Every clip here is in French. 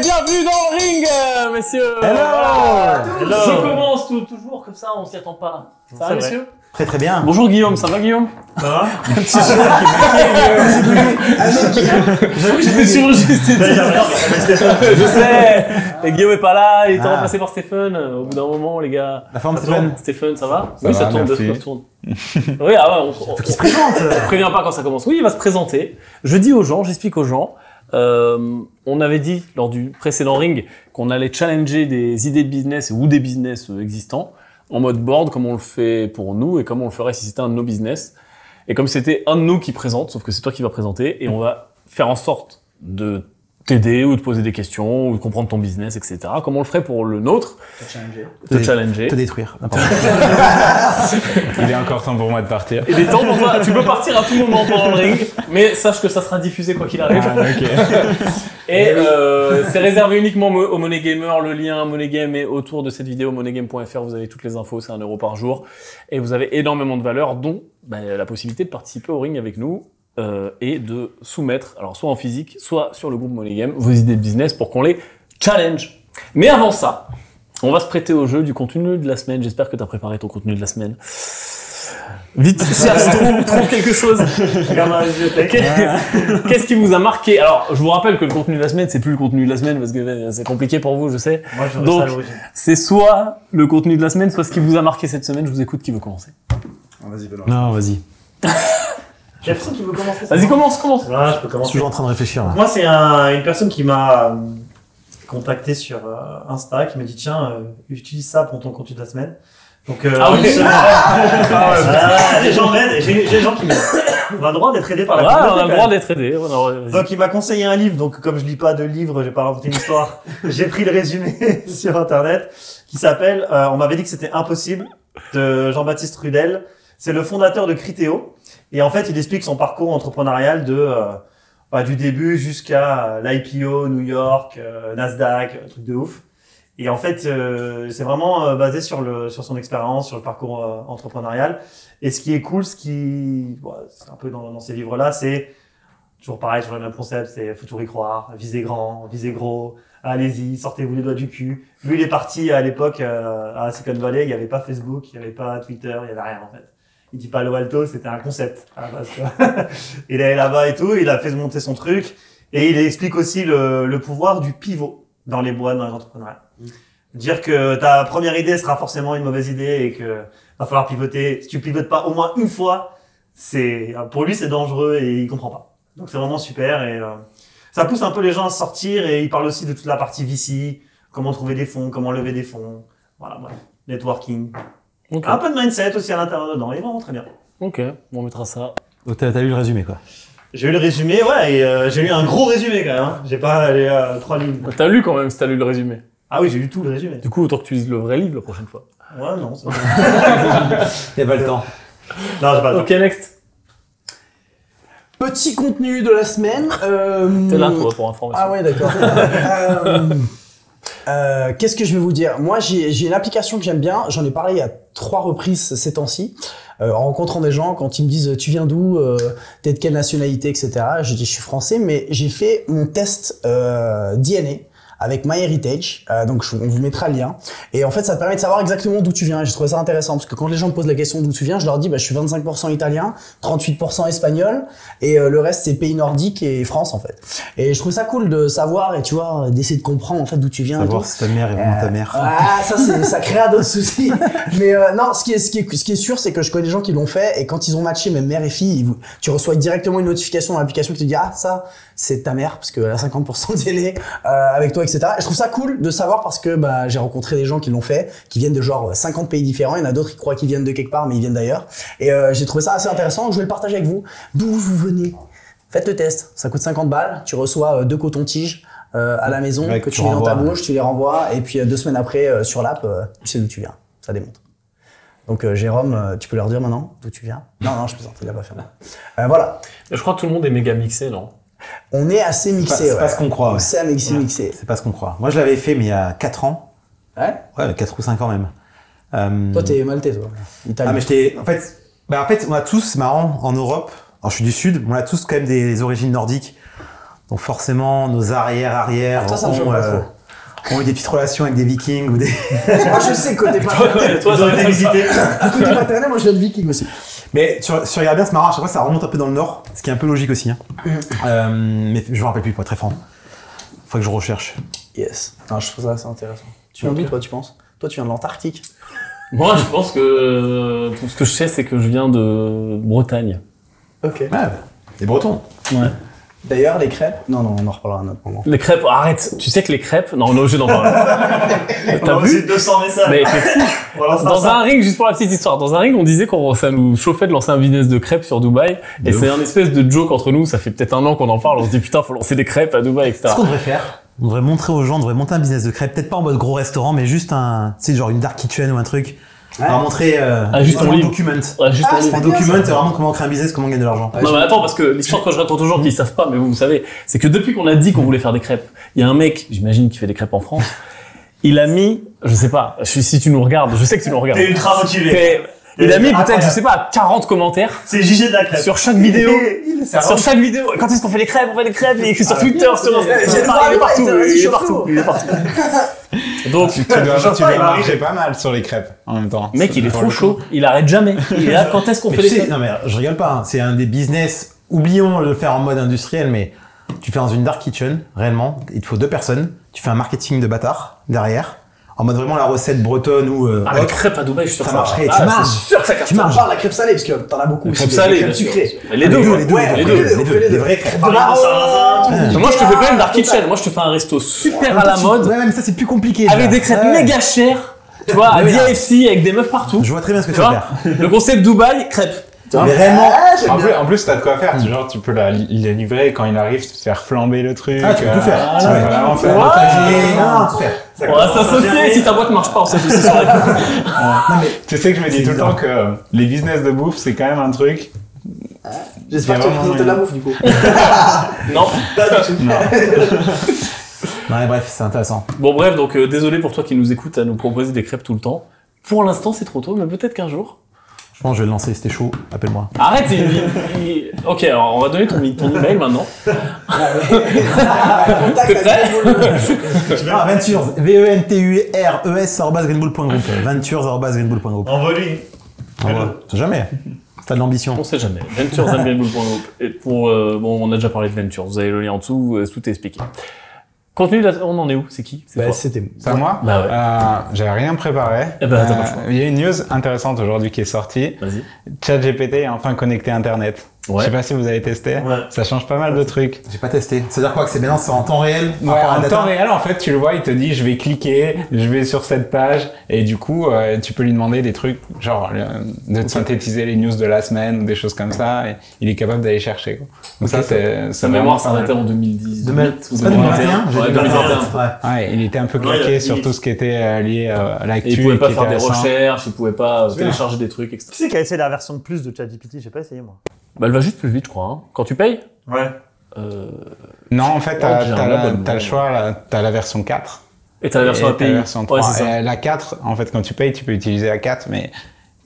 et bienvenue dans le ring, euh, messieurs. Voilà. Je commence tout- toujours comme ça, on s'y attend pas. Ça va, messieurs Très très bien. Bonjour Guillaume, ça va Guillaume? Ça va Je me suis enregistré. Je sais. Et Guillaume est pas là, il est Ah. remplacé par Stéphane. euh, Au bout d'un moment, les gars. La forme Stéphane. Stéphane, ça va Ça Oui, va, ça tourne, ça tourne. oui, ah ouais, on, on, Faut qu'il se présente. on prévient pas quand ça commence. Oui, il va se présenter. Je dis aux gens, j'explique aux gens. Euh, on avait dit lors du précédent ring qu'on allait challenger des idées de business ou des business euh, existants en mode board, comme on le fait pour nous et comme on le ferait si c'était un de nos business. Et comme c'était un de nous qui présente, sauf que c'est toi qui vas présenter, et on va faire en sorte de t'aider ou de poser des questions ou de comprendre ton business, etc. Comme on le ferait pour le nôtre, te Te- challenger. Te détruire. Il est encore temps pour moi de partir. Et des temps pour toi, tu peux partir à tout moment pendant le ring, mais sache que ça sera diffusé quoi qu'il arrive. Ah. Et euh, c'est réservé uniquement aux Money Gamer. Le lien Money Game est autour de cette vidéo, moneygame.fr. Vous avez toutes les infos, c'est un euro par jour. Et vous avez énormément de valeur, dont bah, la possibilité de participer au ring avec nous euh, et de soumettre, alors soit en physique, soit sur le groupe Money Game, vos idées de business pour qu'on les challenge. Mais avant ça, on va se prêter au jeu du contenu de la semaine. J'espère que tu as préparé ton contenu de la semaine. Vite, cherche, trouve, trouve quelque chose. Qu'est- Qu'est-ce qui vous a marqué? Alors, je vous rappelle que le contenu de la semaine, c'est plus le contenu de la semaine parce que euh, c'est compliqué pour vous, je sais. Moi, Donc- reste à l'origine. C'est soit le contenu de la semaine, soit ce qui vous a marqué cette semaine. Je vous écoute. Qui veut commencer Vas-y, Benoît. Non, vas-y. Il y a personne qui veut commencer ça Vas-y, commence, commence. Ouais, je peux Je suis commencer. toujours en train de réfléchir là. Moi, c'est un- une personne qui m'a euh, contacté sur euh, Insta, qui m'a dit tiens, euh, utilise ça pour ton contenu de la semaine. Donc, euh, Ah oui. une semaine- Ah, les gens m'aident, j'ai j'ai des gens qui m'aident. On a le droit d'être aidé par la Ouais, on communauté, a le droit d'être aidé. Ouais. Donc il m'a conseillé un livre, donc comme je lis pas de livre, j'ai pas inventé une histoire, j'ai pris le résumé sur internet qui s'appelle, euh, on m'avait dit que c'était impossible, de Jean-Baptiste Rudel. C'est le fondateur de Criteo. Et en fait, il explique son parcours entrepreneurial de euh, bah, du début jusqu'à l'IPO, New York, euh, Nasdaq, euh, truc de ouf. Et en fait, euh, c'est vraiment basé sur le sur son expérience, sur le parcours entrepreneurial. Et ce qui est cool, ce qui, bon, c'est un peu dans, dans ces livres-là, c'est toujours pareil, toujours le même concept, c'est faut toujours y croire, visez grand, visez gros, allez-y, sortez-vous les doigts du cul. Lui, il est parti à l'époque à Silicon Valley, il n'y avait pas Facebook, il n'y avait pas Twitter, il n'y avait rien en fait. Il dit pas Palo Alto, c'était un concept il est là-bas et tout, il a fait monter son truc, et il explique aussi le, le pouvoir du pivot dans les boîtes, dans les entrepreneuriats. Dire que ta première idée sera forcément une mauvaise idée et que va falloir pivoter. Si tu pivotes pas au moins une fois, c'est pour lui c'est dangereux et il comprend pas. Donc c'est vraiment super et euh, ça pousse un peu les gens à sortir et il parle aussi de toute la partie VC, comment trouver des fonds, comment lever des fonds, voilà, bref, networking. Ok. Un peu de mindset aussi à l'intérieur dedans, il est vraiment très bien. Ok. On mettra ça. Donc t'as t'as lu le résumé quoi. J'ai eu le résumé, ouais, et euh, j'ai lu un gros résumé quand même. Hein. J'ai pas allé à trois lignes. T'as lu quand même si t'as lu le résumé. Ah oui, j'ai lu tout le résumé. Du coup, autant que tu lises le vrai livre la prochaine fois. Ouais, non, c'est bon. Y'a pas le temps. Non, j'ai pas le temps. Ok, next. Petit contenu de la semaine. euh, T'es là, toi, pour information. Ah ouais, d'accord. Euh, euh, Qu'est-ce que je vais vous dire? Moi, j'ai j'ai une application que j'aime bien. J'en ai parlé à trois reprises ces temps-ci. Euh, en rencontrant des gens, quand ils me disent tu viens d'où, euh, t'es de quelle nationalité, etc. Je dis je suis français, mais j'ai fait mon test euh, avec MyHeritage. Euh, donc on vous mettra le lien. Et en fait, ça te permet de savoir exactement d'où tu viens. J'ai trouvé ça intéressant parce que quand les gens me posent la question d'où tu viens, je leur dis bah, je suis 25% italien, 38% espagnol, et euh, le reste c'est pays nordiques et France en fait. Et je trouve ça cool de savoir et tu vois d'essayer de comprendre en fait d'où tu viens. Savoir si ta mère est vraiment ta mère. Ah, ça, ça créera d'autres soucis. Mais euh, non, ce qui est, ce qui est, ce qui est sûr, c'est que je connais des gens qui l'ont fait et quand ils ont matché, même mère et fille, vous- tu reçois directement une notification dans l'application qui te dit ah ça, c'est ta mère parce qu'elle a 50% de délai euh, avec toi, etc. Et je trouve ça cool de savoir parce que bah, j'ai rencontré des gens qui l'ont fait, qui viennent de genre 50 pays différents. Il y en a d'autres qui croient qu'ils viennent de quelque part, mais ils viennent d'ailleurs. Et euh, j'ai trouvé ça assez intéressant. donc Je vais le partager avec vous. D'où vous venez? Faites le test. Ça coûte 50 balles. Tu reçois euh, deux cotons-tiges euh, à la maison Ouais, que que tu tu mets dans ta bouche, tu les renvoies et puis euh, deux semaines après euh, sur l'app, euh, tu sais d'où tu viens. Ça démontre. Donc euh, Jérôme, euh, tu peux leur dire maintenant d'où tu viens? Non, non, je plaisante, il a pas fait. Euh, voilà. Je crois que tout le monde est méga mixé, non? On est assez mixé. c'est ouais. pas ce qu'on croit. C'est mixé. Pas ce qu'on croit. Moi je l'avais fait mais il y a 4 ans. Ouais Ouais, 4 ou 5 ans même. Euh, Toi, t'es maltais, toi. Italien. Ah mais j'étais en fait bah en fait on a tous c'est marrant en Europe alors je suis du sud on a tous quand même des origines nordiques Donc forcément, nos Toi, ont, pas euh, ont eu des petites relations avec des vikings ou des... Moi, je sais, côté paternel. Toi, été être visités. côté paternel, moi, je viens de viking aussi. Mais sur, sur Regarde bien, c'est marrant, à chaque fois ça remonte un peu dans le nord, ce qui est un peu logique aussi. Hein. Euh, mais je me rappelle plus, pour être très franc. Faut que je recherche. Yes. Non, je trouve ça assez intéressant. Tu viens d'où, toi, tu penses? Toi, tu viens de l'Antarctique. Moi, je pense que euh, tout ce que je sais, c'est que je viens de Bretagne. Ok. Ouais, les Bretons. Ouais. D'ailleurs, les crêpes. Non, non, on en reparlera à un autre moment. Les crêpes, arrête. Tu sais que les crêpes, non, on est obligé d'en parler. On T'as a vu reçu 200 messages. Mais c'est fou. On lancera Dans un ring, juste pour la petite histoire, dans un ring, on disait qu'on ça nous chauffait de lancer un business de crêpes sur Dubaï. Et c'est un espèce de joke entre nous. Ça fait peut-être un an qu'on en parle. On se dit putain, faut lancer des crêpes à Dubaï, etc. Ce qu'on devrait faire, on devrait montrer aux gens, on devrait monter un business de crêpes, peut-être pas en mode gros restaurant, mais juste un, tu sais, genre une dark kitchen ou un truc. On va montrer euh, Ah, juste en document. Ouais, juste Ah. Un bien, document, c'est vraiment comment créer un business, comment gagner de l'argent. Non mais attends parce que l'histoire quand je raconte aux gens qui ne savent pas mais vous vous savez c'est que depuis qu'on a dit qu'on voulait faire des crêpes il y a un mec j'imagine qui fait des crêpes en France il a mis je sais pas si tu nous regardes je sais que tu nous regardes T'es ultra motivé. Il a mis peut-être je sais pas 40 commentaires C'est JG de la crêpe. sur chaque vidéo. Sur chaque vidéo. Quand est-ce qu'on fait les crêpes on fait des crêpes il est écrit sur Twitter sur il est partout il est partout tout. il est partout. Donc Tu dois, tu dois marcher pas mal sur les crêpes en même temps. mec il est trop chaud. il arrête jamais. Il est là quand est-ce qu'on fait les crêpes non mais je rigole pas, hein. c'est un des business, oublions de le faire en mode industriel, mais tu fais dans une dark kitchen, réellement, il te faut deux personnes, tu fais un marketing de bâtard derrière, en mode vraiment la recette bretonne ou euh, ah, les autre. crêpes à Dubaï je suis sûr Ça que marcherait, ah, tu marges. c'est sûr que ça Tu de la crêpe salée, parce que t'en as beaucoup salées crêpes bien sûr. sucrées. Mais les deux les deux, ouais. les deux, Ouais, les deux, les on deux, fait les deux. vraies crêpes. De la Ah, moi je te fais pas une dark kitchen moi je te fais un resto super à la mode Ouais, même ça c'est plus compliqué. avec des crêpes méga chères, tu vois, à là. DFC avec des meufs partout. Je vois très bien ce que Tu veux faire. Le concept Dubaï, crêpes. Mais réellement, Ah, En plus, en plus, t'as de quoi faire. Tu, genre, tu peux la, la livrer quand il arrive, faire flamber le truc. Ah, tu peux tout faire. Tu peux vraiment faire. Ouais. partager, non, tout faire. Ça On va s'associer, si ta boîte marche pas, on s'associe sur la Non mais Tu sais que je me dis tout le temps que euh, les business de bouffe, c'est quand même un truc. J'espère que tu vas vraiment présenter de la bouffe, du coup. Non. Pas du tout. Ouais, bref, c'est intéressant. Bon, bref, donc euh, désolé pour toi qui nous écoute à nous proposer des crêpes tout le temps. Pour l'instant, c'est trop tôt, mais peut-être qu'un jour. Je pense que je vais le lancer, c'était chaud, appelle-moi. Arrête, il- il- Ok, alors on va donner ton, ton email maintenant. T'es prêt Ah, Ventures, E V-E-N-T-U-R-E-S, arrobase greenbull.group. Ventures, arobase greenbull.group. Envolé. Ah ouais, Jamais. T'as de l'ambition. On sait jamais. Ventures.group. Et pour, euh, bon, on a déjà parlé de Ventures. Vous avez le lien en dessous, euh, tout est expliqué. Contenu, de la- on en est où? C'est qui? C'est Bah, c'était. C'est à moi Bah ouais. Euh, J'avais rien préparé. Eh ben, choix. Il y a une news intéressante aujourd'hui qui est sortie. Vas-y. ChatGPT est enfin connecté à Internet. Ouais. Je sais pas si vous avez testé. Ouais. Ça change pas mal de trucs. J'ai pas testé. C'est-à-dire quoi que c'est maintenant, c'est en temps réel? Ouais, en temps réel, en fait, tu le vois, il te dit, je vais cliquer, je vais sur cette page, et du coup, euh, tu peux lui demander des trucs, genre, euh, de te synthétiser les news de la semaine, ou des choses comme ça, et il est capable d'aller chercher, quoi. Donc ça, c'est, Sa mémoire s'arrêtait en 2010. Demain- ou C'est pas 2021 J'ai Ouais, dit 2021. Ouais. Ouais, il était un peu Ouais, claqué il- sur il- tout ce qui était euh, lié à l'actu. Il pouvait pas faire des recherches, il pouvait pas télécharger des trucs, etc. Qui c'est qui a essayé la version de plus de ChatGPT? J'ai pas essayé moi. Bah, elle va juste plus vite, je crois. hein. Quand tu payes, Ouais. euh, Non, en fait, t'as, le choix, t'as la version 4. et t'as la version API. la version 3. Ouais, c'est ça. Et la 4, en fait, quand tu payes, tu peux utiliser la 4, mais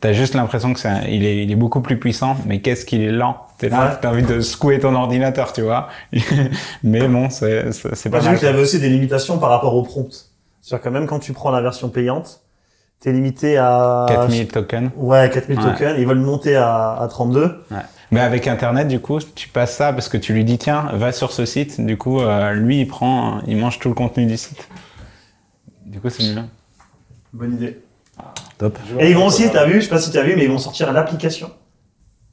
t'as juste l'impression que un- il, est, il est beaucoup plus puissant, mais qu'est-ce qu'il est lent. T'es là, Ouais. t'as envie de secouer ton ordinateur, tu vois. mais bon, c'est, pas j'ai vu mal. qu'il y avait aussi des limitations par rapport au prompt. C'est-à-dire que même quand tu prends la version payante, t'es limité à... 4000 tokens. Ouais, 4000 Ouais. tokens. Ils veulent monter à, à 32. Ouais. Mais avec Internet, du coup, tu passes ça parce que tu lui dis, tiens, va sur ce site. Du coup, euh, lui, il prend, il mange tout le contenu du site. Du coup, c'est mieux. Bonne idée. Top. Et ils vont aussi, t'as vu, je sais pas si t'as vu, mais ils vont sortir l'application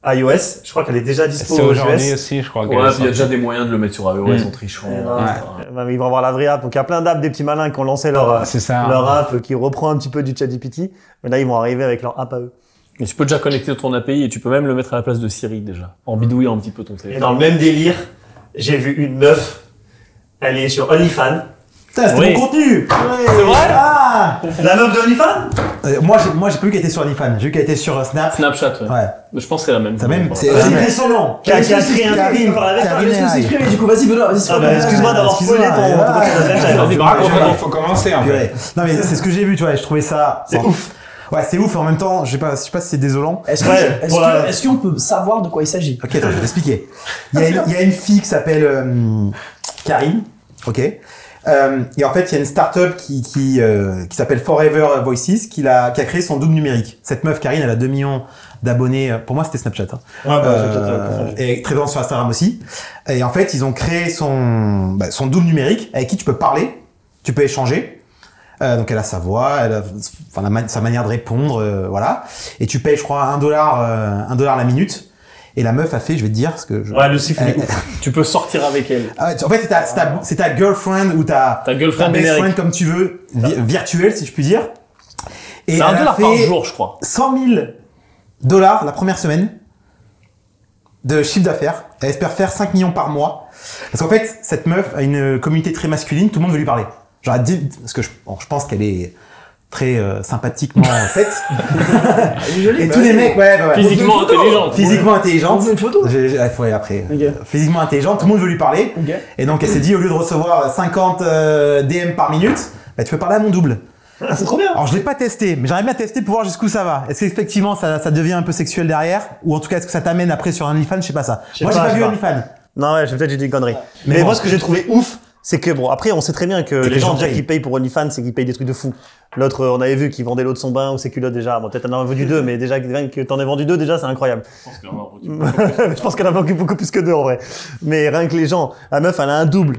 iOS. Je crois qu'elle est déjà dispo C'est aux aujourd'hui US. aussi, je crois. Ouais, il y a déjà des moyens de le mettre sur iOS Mm. en trichant. Ouais. bah, ils vont avoir la vraie app. Donc il y a plein d'apps, des petits malins qui ont lancé leur, C'est ça. leur app qui reprend un petit peu du ChatGPT. Mais là, ils vont arriver avec leur app à eux. Mais tu peux déjà connecter ton API et tu peux même le mettre à la place de Siri déjà. En bidouillant un petit peu ton Et téléphone. dans le même délire, j'ai vu une meuf. Elle est sur OnlyFans. Putain, c'était Oui. mon contenu C'est vrai Ah La meuf de OnlyFans Euh, Moi, j'ai, moi, j'ai pas vu qu'elle était sur OnlyFans. J'ai vu qu'elle était sur euh, Snap. Snapchat, ouais. Ouais. Mais Je pense que c'est la même. T'as même- c'est-. Ouais, nom. Qui a, créé un. Karine Laisse-nous Aïe. s'exprimer, du coup, vas-y, Benoît, vas-y, Ah bah, excuse-moi d'avoir spoilé ton, Snapchat. Vas-y, raconte, Il raconte. faut commencer, en fait. Non mais c'est ce que j'ai vu, tu vois, et je trouvais ça. C'est ouf. Ouais, c'est ouf. En même temps, je sais pas, je sais pas si c'est désolant. Est-ce que- Ouais, est-ce pour que- la- est-ce qu'on peut savoir de quoi il s'agit? Ok, attends, je vais t'expliquer. Il y, a une- il y a une fille qui s'appelle. euh, Karine. Ok. Euh, et en fait, il y a une startup qui qui, euh, qui s'appelle Forever Voices qui a qui a créé son double numérique. Cette meuf Karine, elle a 2 millions d'abonnés. Pour moi, c'était Snapchat. Hein. Ouais, bah, Euh, euh, et très présent sur Instagram aussi. Et en fait, ils ont créé son, bah, son double numérique avec qui tu peux parler, tu peux échanger. Euh, donc elle a sa voix, elle a enfin, la ma- sa manière de répondre, euh, voilà. Et tu payes, je crois, un dollar, euh, un dollar la minute. Et la meuf a fait, je vais te dire, parce que je... Ouais, le Elle-. Tu peux sortir avec elle. Ah en fait, c'est ta, girlfriend ou ta, Ta girlfriend ta friend, comme tu veux, vi- virtuelle, si je puis dire. Et C'est un elle a dollar par fait jour, je crois. 100 000 dollars la première semaine de chiffre d'affaires. Elle espère faire 5 millions par mois. Parce qu'en fait, cette meuf a une communauté très masculine, tout le monde veut lui parler. Genre, elle dit- parce que je, bon, je pense qu'elle est très euh, sympathiquement faite. Et tous les mecs, ouais, ouais, ouais. Physiquement intelligente. Physiquement intelligente. Une photo J'ai- j'ai- ouais, après. Ok. euh, Physiquement intelligente, tout le monde veut lui parler. Ok. Et donc elle s'est dit, au lieu de recevoir 50 euh, DM par minute, bah, tu peux parler à mon double. Ah, c'est trop bien. Alors je l'ai pas testé, mais j'aimerais bien tester pour voir jusqu'où ça va. Est-ce qu'effectivement ça, ça devient un peu sexuel derrière? Ou en tout cas est-ce que ça t'amène après sur un OnlyFans? Je sais pas ça. Moi j'ai pas, pas je vu sais OnlyFans. Non, ouais, j'ai peut-être dit des conneries. Mais Mais, bon, moi, ce que j'ai trouvé ouf, c'est que bon, après, on sait très bien que les les gens gens déjà qui payent pour OnlyFans, c'est qu'ils payent des trucs de fou. L'autre, on avait vu qu'il vendait l'eau de son bain ou ses culottes déjà. Bon, peut-être en a vendu deux, mais déjà rien que t'en aies vendu deux, déjà, c'est incroyable. je pense qu'elle a beaucoup, beaucoup plus que deux en vrai. Mais rien que les gens, la meuf, elle a un double.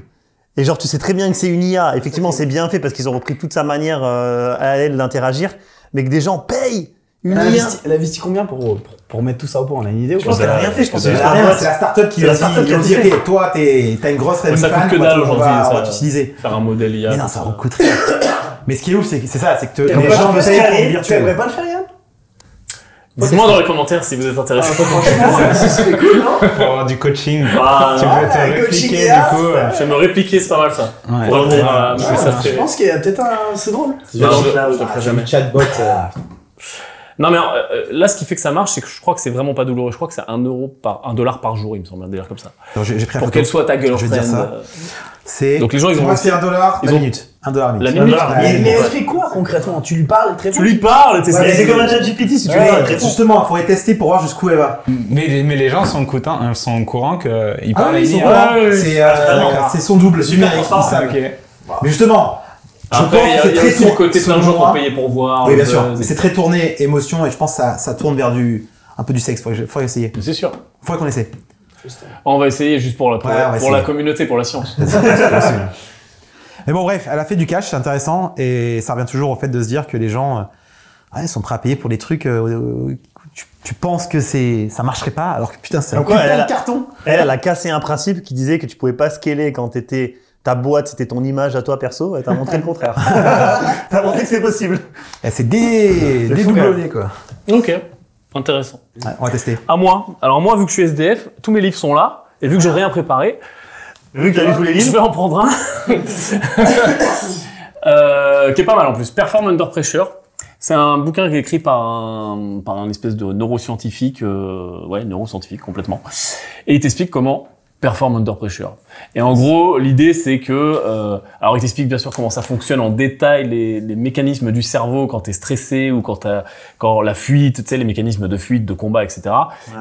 Et genre, tu sais très bien que c'est une IA. Effectivement, c'est bien fait parce qu'ils ont repris toute sa manière euh, à elle d'interagir, mais que des gens payent Elle a IA. investi, elle a investi combien pour, pour, pour mettre tout ça au point? On a une idée ou Je pense qu'elle a rien fait. Je pense que C'est la, startup qui a dit, ok, toi t'es- t'as une grosse Mais ça coûte que dalle aujourd'hui, on ça. va t'utiliser. Faire un modèle IA. Mais non, ça coûte rien. Mais ce qui est ouf, c'est que c'est ça, c'est que les gens scaler, le Tu aimerais pas le faire, Yann? Dites-moi dans les commentaires si vous êtes intéressé. C'est cool, non? Pour avoir du coaching. Ah, tu peux te répliquer du coup. euh, Je vais me répliquer, c'est pas mal ça. Je pense qu'il y a peut-être un. C'est drôle. Non, je je le ferai jamais. chatbot. Non mais euh, là, ce qui fait que ça marche, c'est que je crois que c'est vraiment pas douloureux. Je crois que c'est un euro par un dollar par jour, il me semble, un délire comme ça. J'ai j'ai pris un Pour qu'elle soit ta Je vais dire ça. euh, C'est. Donc les gens, ils ont Moi, c'est un dollar ils la ont- minute. Un dollar la La minute. minute. dollar. Mais, mais ouais. elle fait quoi concrètement Tu lui parles très Tu lui parles, t'es Ouais, Mais c'est comme un chat GPT si tu veux. Ouais, justement, il faudrait tester pour voir jusqu'où elle va. Mais, les- mais les gens sont, coutins, euh, sont au courant qu'ils Ah parlent oui, à ils sont ouais, ouais. C'est euh, Totalement. c'est son double transparent. savent. Ok. Mais justement, je Après, pense il y que a, c'est très tourné. côté plein de gens qui ont payé pour voir. Oui, bien le sûr. Mais c'est très tourné émotion et je pense que ça, ça tourne vers du un peu du sexe. Faudrait, faudrait essayer. C'est sûr. Faudrait qu'on essaie. On va essayer juste pour la, pour, Ouais, pour la communauté, pour la science. Mais bon, bref, elle a fait du cash, c'est intéressant et ça revient toujours au fait de se dire que les gens euh, ouais, sont prêts à payer pour des trucs. euh, euh, tu, tu penses que c'est ça marcherait pas alors que putain c'est un putain elle de a- carton. Elle, elle a cassé un principe qui disait que tu pouvais pas scaler quand t'étais ta boîte, c'était ton image à toi perso, et t'as montré le contraire. t'as montré que c'est possible. Elle s'est dé... C'est dédoublonnée quoi. ok, intéressant. Ouais, on va tester. À moi. Alors moi, vu que je suis SDF, tous mes livres sont là. Et vu que j'ai rien préparé, Vu que t'as lu tous les je livres. vais en prendre un. Euh, qui est pas mal en plus. Perform Under Pressure. C'est un bouquin qui est écrit par un, par un espèce de neuroscientifique, euh, ouais, neuroscientifique complètement. Et il t'explique comment perform under pressure. Et en gros, l'idée c'est que, euh, alors il t'explique bien sûr comment ça fonctionne en détail, les, les mécanismes du cerveau quand t'es stressé ou quand t'as, quand la fuite, tu sais, les mécanismes de fuite, de combat, etc.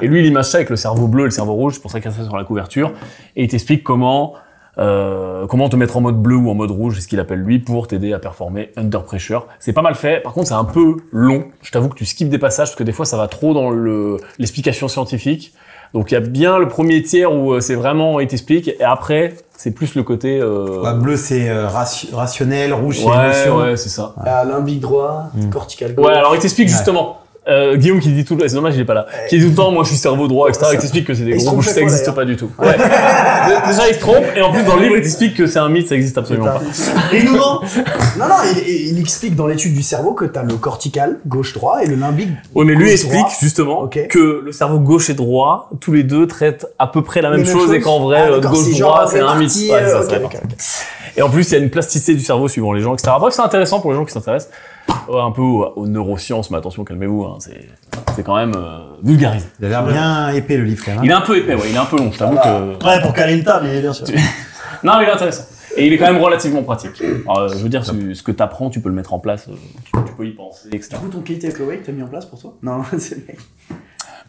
Et lui, il image ça avec le cerveau bleu et le cerveau rouge, c'est pour ça qu'il y a ça sur la couverture. Et il t'explique comment euh, comment te mettre en mode bleu ou en mode rouge, c'est ce qu'il appelle lui, pour t'aider à performer under pressure. C'est pas mal fait. Par contre, c'est un peu long. Je t'avoue que tu skips des passages parce que des fois, ça va trop dans le l'explication scientifique. Donc, il y a bien le premier tiers où euh, c'est vraiment, il t'explique, et après, c'est plus le côté. Euh... Bah, bleu c'est euh, ration- rationnel, rouge c'est ouais, émotion. ouais, c'est ça. Ah, Limbique droit, cortical gauche. Ouais, alors il t'explique Ouais. justement. Euh, Guillaume qui dit tout le c'est dommage il est pas là qui dit tout le temps moi je suis cerveau droit etc il t'explique que c'est des gros ça fois, existe d'ailleurs. pas du tout ouais. déjà il se trompe et en plus dans le livre il t'explique que c'est un mythe ça existe absolument pas Et il nous ment. Non, non, il, explique dans l'étude du cerveau que t'as le cortical gauche-droit et le limbique. Ouais, mais lui Gauche, explique droit. justement que le cerveau gauche et droit, tous les deux traitent à peu près la même chose, et qu'en vrai, Ah, euh, c'est gauche-droit, genre c'est un mythe. euh. Et en plus, il y a une plasticité du cerveau suivant les gens, etc. Bref, c'est intéressant pour les gens qui s'intéressent un peu aux, aux neurosciences, mais attention, calmez-vous, hein, c'est c'est quand même euh, vulgarisé. Il a l'air bien épais le livre quand même. Il est un peu épais, ouais, il est un peu long, je t'avoue que... Ouais, pour caler une table, il est bien sûr. Non, mais il est intéressant. Et il est quand même relativement pratique. Alors, euh, je veux dire, ce, ce que t'apprends, tu peux le mettre en place, euh, tu, tu peux y penser, etc. Du coup, ton kit takeaway que t'as mis en place pour toi? Non, c'est le mec.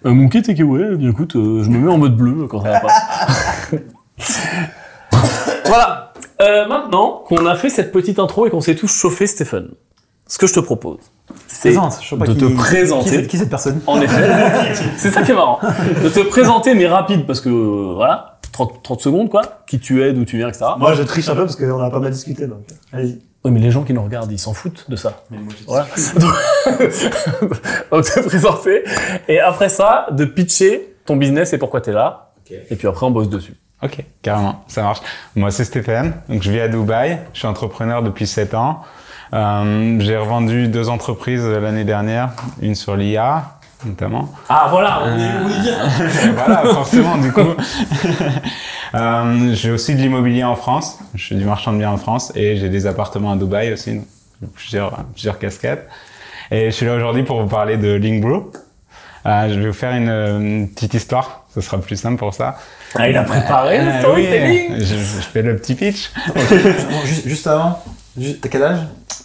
Euh, mon kit takeaway, eh bien écoute, euh, je me mets en mode bleu quand ça va pas. Voilà. Euh, maintenant qu'on a fait cette petite intro et qu'on s'est tous chauffé, Stéphane, ce que je te propose, c'est de qui- te Qui, présenter. qui est cette personne En effet. c'est ça qui est marrant. De te présenter, mais rapide, parce que euh, voilà, 30, 30 secondes quoi. Qui tu es, d'où tu viens, etc. Moi, je triche un peu parce qu'on a pas mal discuté, donc. Allez-y. Oui, mais les gens qui nous regardent, ils s'en foutent de ça. Voilà. Donc, te présenter. Et après ça, de pitcher ton business et pourquoi t'es là. Et puis après, on bosse dessus. Ok, carrément, ça marche. Moi, c'est Stéphane. Donc, je vis à Dubaï. Je suis entrepreneur depuis 7 ans. Euh, j'ai revendu deux entreprises l'année dernière, une sur l'IA, notamment. Ah, voilà, on est, on est bien. voilà, forcément, du coup. Euh, j'ai aussi de l'immobilier en France. Je suis du marchand de biens en France et j'ai des appartements à Dubaï aussi. Plusieurs, plusieurs casquettes. Et je suis là aujourd'hui pour vous parler de Linkbrew. Euh, je vais vous faire une, une petite histoire. Ce sera plus simple pour ça. Ah, il a préparé le Euh, storytelling. oui, je, je fais le petit pitch. Bon, juste, juste avant, t'as quel âge?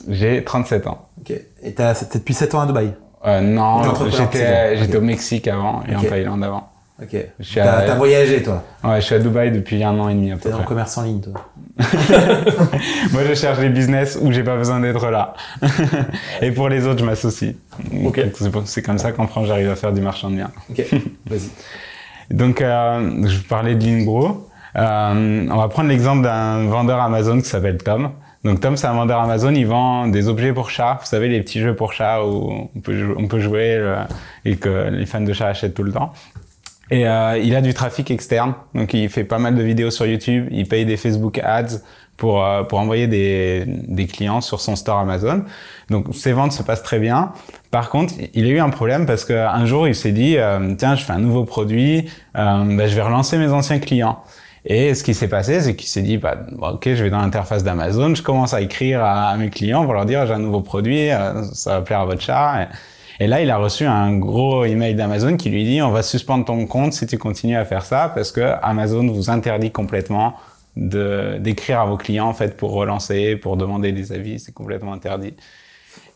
J'ai 37 ans. Ok. Et t'as- t'es depuis 7 ans à Dubaï Euh, non, j'étais au Mexique avant et en Thaïlande avant. Ok. T'as à, voyagé, toi. ouais, je suis à Dubaï depuis un an et demi T'es le commerce en ligne, toi. Moi, je cherche des business où j'ai pas besoin d'être là. et pour les autres, je m'associe. Ok. C'est comme ça qu'en France, j'arrive à faire du marchand de biens. Ok. Vas-y. Donc, euh, je vous parlais de Linkbro. Euh, on va prendre l'exemple d'un vendeur Amazon qui s'appelle Tom. Donc Tom, c'est un vendeur Amazon, il vend des objets pour chats. Vous savez, les petits jeux pour chats où on peut, jou- on peut jouer le- et que les fans de chats achètent tout le temps. Et euh, il a du trafic externe, donc il fait pas mal de vidéos sur YouTube, il paye des Facebook Ads pour euh, pour envoyer des des clients sur son store Amazon. Donc ses ventes se passent très bien. Par contre, il a eu un problème parce qu'un jour il s'est dit euh, tiens, je fais un nouveau produit, euh, bah, je vais relancer mes anciens clients. Et ce qui s'est passé, c'est qu'il s'est dit, bah, ok, je vais dans l'interface d'Amazon, je commence à écrire à, mes clients pour leur dire, j'ai un nouveau produit, euh, ça va plaire à votre chat. Et, là, il a reçu un gros email d'Amazon qui lui dit, on va suspendre ton compte si tu continues à faire ça, parce que Amazon vous interdit complètement d'écrire à vos clients en fait pour relancer, pour demander des avis, c'est complètement interdit.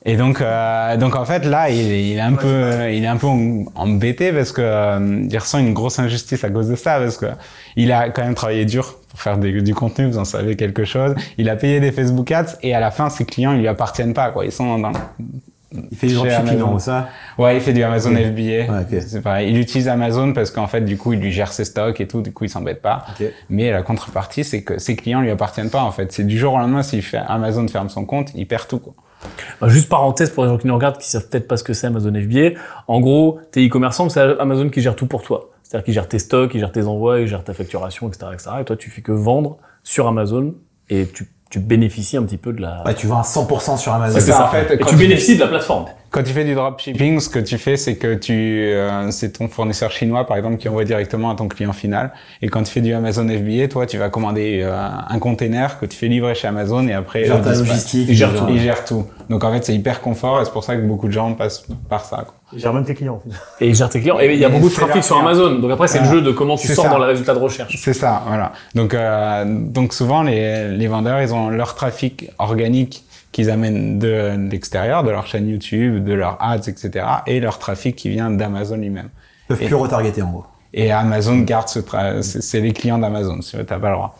Et donc, euh, donc en fait là, il, est- il est un peu, il est un peu em- embêté parce que euh, il ressent une grosse injustice à cause de ça parce que il a quand même travaillé dur pour faire des- du contenu, vous en savez quelque chose. Il a payé des Facebook Ads et à la fin, ses clients, ils lui appartiennent pas quoi. Ils sont dans, Il fait du dropshipping, non, ça? Ouais, il fait du Amazon. FBA. Ouais, ok. C'est pareil. Il utilise Amazon parce qu'en fait, du coup, il lui gère ses stocks et tout. Du coup, il s'embête pas. Ok. Mais la contrepartie, c'est que ses clients lui appartiennent pas, en fait. C'est du jour au lendemain, s'il fait Amazon ferme son compte, il perd tout, quoi. Juste parenthèse pour les gens qui nous regardent, qui savent peut-être pas ce que c'est Amazon FBA. En gros, t'es e-commerçant, mais c'est Amazon qui gère tout pour toi. C'est-à-dire qu'il gère tes stocks, il gère tes envois, il gère ta facturation, etc., etc. Et toi, tu fais que vendre sur Amazon et tu, tu bénéficies un petit peu de la. Ouais, tu vends à 100% sur Amazon. C'est ça, ça. en fait, et tu- bénéficies de la plateforme. Quand tu fais du dropshipping, ce que tu fais, c'est que tu, euh, c'est ton fournisseur chinois, par exemple, qui envoie directement à ton client final. Et quand tu fais du Amazon FBA, toi, tu vas commander euh, un container que tu fais livrer chez Amazon et après, Genre eux ta logistique. Il gère tout. Ils gèrent tout. Donc en fait, c'est hyper confort et c'est pour ça que beaucoup de gens passent par ça. Quoi. Il gère même tes clients, en fait. Et il gère tes clients. Et il y a Et beaucoup de trafic sur. Amazon. Donc après, c'est le jeu de comment tu sors ça. dans le résultat de recherche. C'est ça, voilà. Donc, euh, donc souvent les, les vendeurs, ils ont leur trafic organique qu'ils amènent de, l'extérieur, de leur chaîne YouTube, de leurs ads, etc., et leur trafic qui vient d'Amazon lui-même. Ils peuvent plus retargeter, en gros. Et Amazon garde ce tra- c'est les clients d'Amazon, si t'as pas le droit.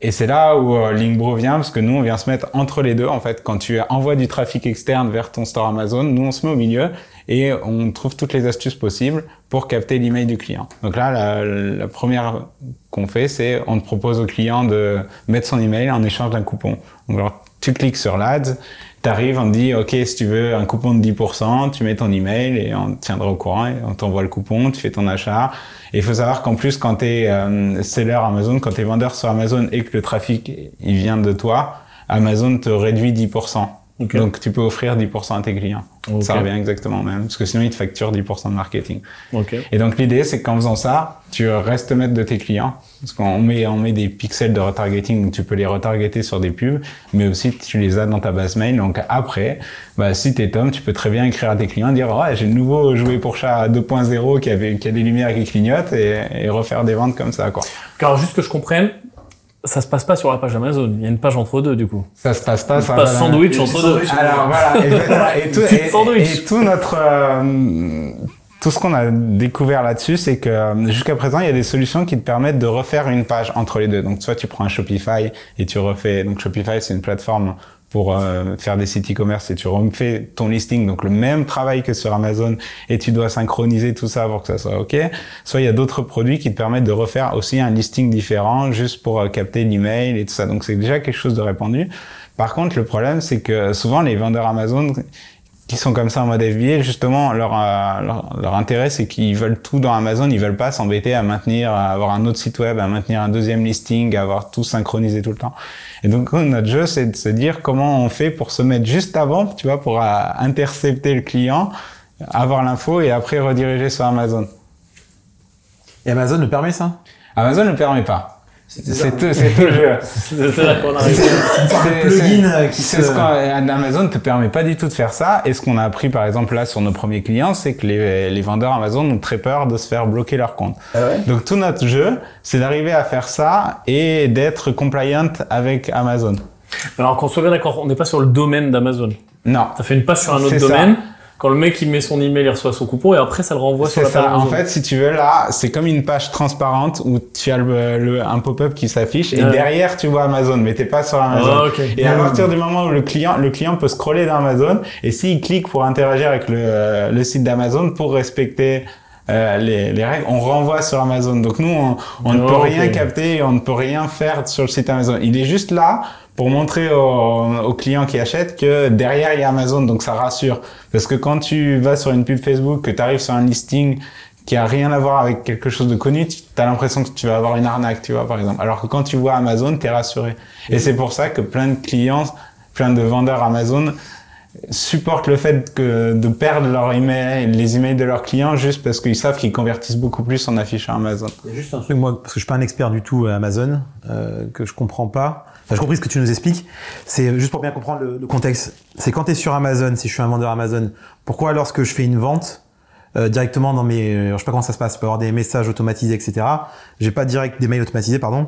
Et c'est là où euh, Linkbro vient, parce que nous, on vient se mettre entre les deux, en fait. Quand tu envoies du trafic externe vers ton store Amazon, nous, on se met au milieu et on trouve toutes les astuces possibles pour capter l'email du client. Donc là, la, la première qu'on fait, c'est on te propose au client de mettre son email en échange d'un coupon. Donc alors, tu cliques sur l'ad, t'arrives, on te dit, OK, si tu veux un coupon de 10%, tu mets ton email et on te tiendra au courant et on t'envoie le coupon, tu fais ton achat. Et il faut savoir qu'en plus, quand tu es seller Amazon, quand tu es vendeur sur Amazon et que le trafic, il vient de toi, Amazon te réduit 10%. Ok. Donc tu peux offrir 10% à tes clients. Ça revient exactement au même, parce que sinon ils te facturent 10% de marketing. Ok. Et donc l'idée, c'est qu'en faisant ça, tu restes maître de tes clients, parce qu'on met, on met des pixels de retargeting, donc tu peux les retargeter sur des pubs, mais aussi tu les as dans ta base mail. Donc après, bah, si t'es Tom, tu peux très bien écrire à tes clients, dire ouais, j'ai le nouveau jouet pour chat 2.0 qui avait qui a des lumières qui clignotent et, et refaire des ventes comme ça quoi. Alors juste que je comprenne, ça se passe pas sur la page Amazon. Il y a une page entre deux, du coup. Ça se passe pas. Ça va- sandwich entre deux. Alors voilà, exactement. et tout, et tout notre euh, tout ce qu'on a découvert là-dessus, c'est que euh, jusqu'à présent, il y a des solutions qui te permettent de refaire une page entre les deux. Donc, soit tu prends un Shopify et tu refais. Donc, Shopify, c'est une plateforme pour euh, faire des sites e-commerce et tu refais ton listing, donc le même travail que sur Amazon et tu dois synchroniser tout ça pour que ça soit OK. Soit il y a d'autres produits qui te permettent de refaire aussi un listing différent juste pour euh, capter l'email et tout ça. Donc c'est déjà quelque chose de répandu. Par contre, le problème, c'est que souvent les vendeurs Amazon qui sont comme ça en mode FBA, justement, leur, euh, leur, leur intérêt, c'est qu'ils veulent tout dans Amazon, ils veulent pas s'embêter à maintenir, à avoir un autre site web, à maintenir un deuxième listing, à avoir tout synchronisé tout le temps. Et donc, notre jeu, c'est de se dire comment on fait pour se mettre juste avant, tu vois, pour euh, intercepter le client, avoir l'info et après rediriger sur Amazon. Et Amazon le permet ça? Amazon ne le permet pas. C'est tout, c'est tout le jeu. C'est là qu'on arrive. C'est- plugin, qui c'est se- ce qu'on- Amazon te permet pas du tout de faire ça. Et ce qu'on a appris, par exemple, là, sur nos premiers clients, c'est que les, les vendeurs Amazon ont très peur de se faire bloquer leur compte. Ah ouais? Donc, tout notre jeu, c'est d'arriver à faire ça et d'être compliant avec Amazon. Alors qu'on soit bien d'accord, on n'est pas sur le domaine d'Amazon. Non. Ça fait une page sur un autre ça. Quand le mec il met son email, il reçoit son coupon et après ça le renvoie sur C'est la page ça. En fait, si tu veux, là, c'est comme une page transparente où tu as le, le- un pop-up qui s'affiche et derrière, tu vois Amazon, mais t'es pas sur Amazon. Ah, ok. Et à partir du moment où le client, le client peut scroller dans Amazon et s'il clique pour interagir avec le, le site d'Amazon pour respecter euh, les, les règles, on renvoie sur Amazon. Donc nous, on, on ne Oh, peut rien capter, on ne peut rien faire sur le site Amazon. Il est juste là pour montrer au, au client qui achète que derrière il y a Amazon, donc ça rassure. Parce que quand tu vas sur une pub Facebook, que tu arrives sur un listing qui a rien à voir avec quelque chose de connu, tu as l'impression que tu vas avoir une arnaque, tu vois, par exemple. Alors que quand tu vois Amazon, tu es rassuré. Et c'est pour ça que plein de clients, plein de vendeurs Amazon supportent le fait de perdre leur email, les emails de leurs clients juste parce qu'ils savent qu'ils convertissent beaucoup plus en affichant Amazon. Juste un truc, moi, parce que je suis pas un expert du tout à Amazon, euh, que je comprends pas. Enfin, j'ai compris ce que tu nous expliques. C'est juste pour bien comprendre le, le contexte. C'est quand tu es sur Amazon, si je suis un vendeur Amazon, pourquoi lorsque je fais une vente, euh, directement dans mes, euh, je sais pas comment ça se passe, je peux avoir des messages automatisés, etc. J'ai pas direct des mails automatisés, pardon,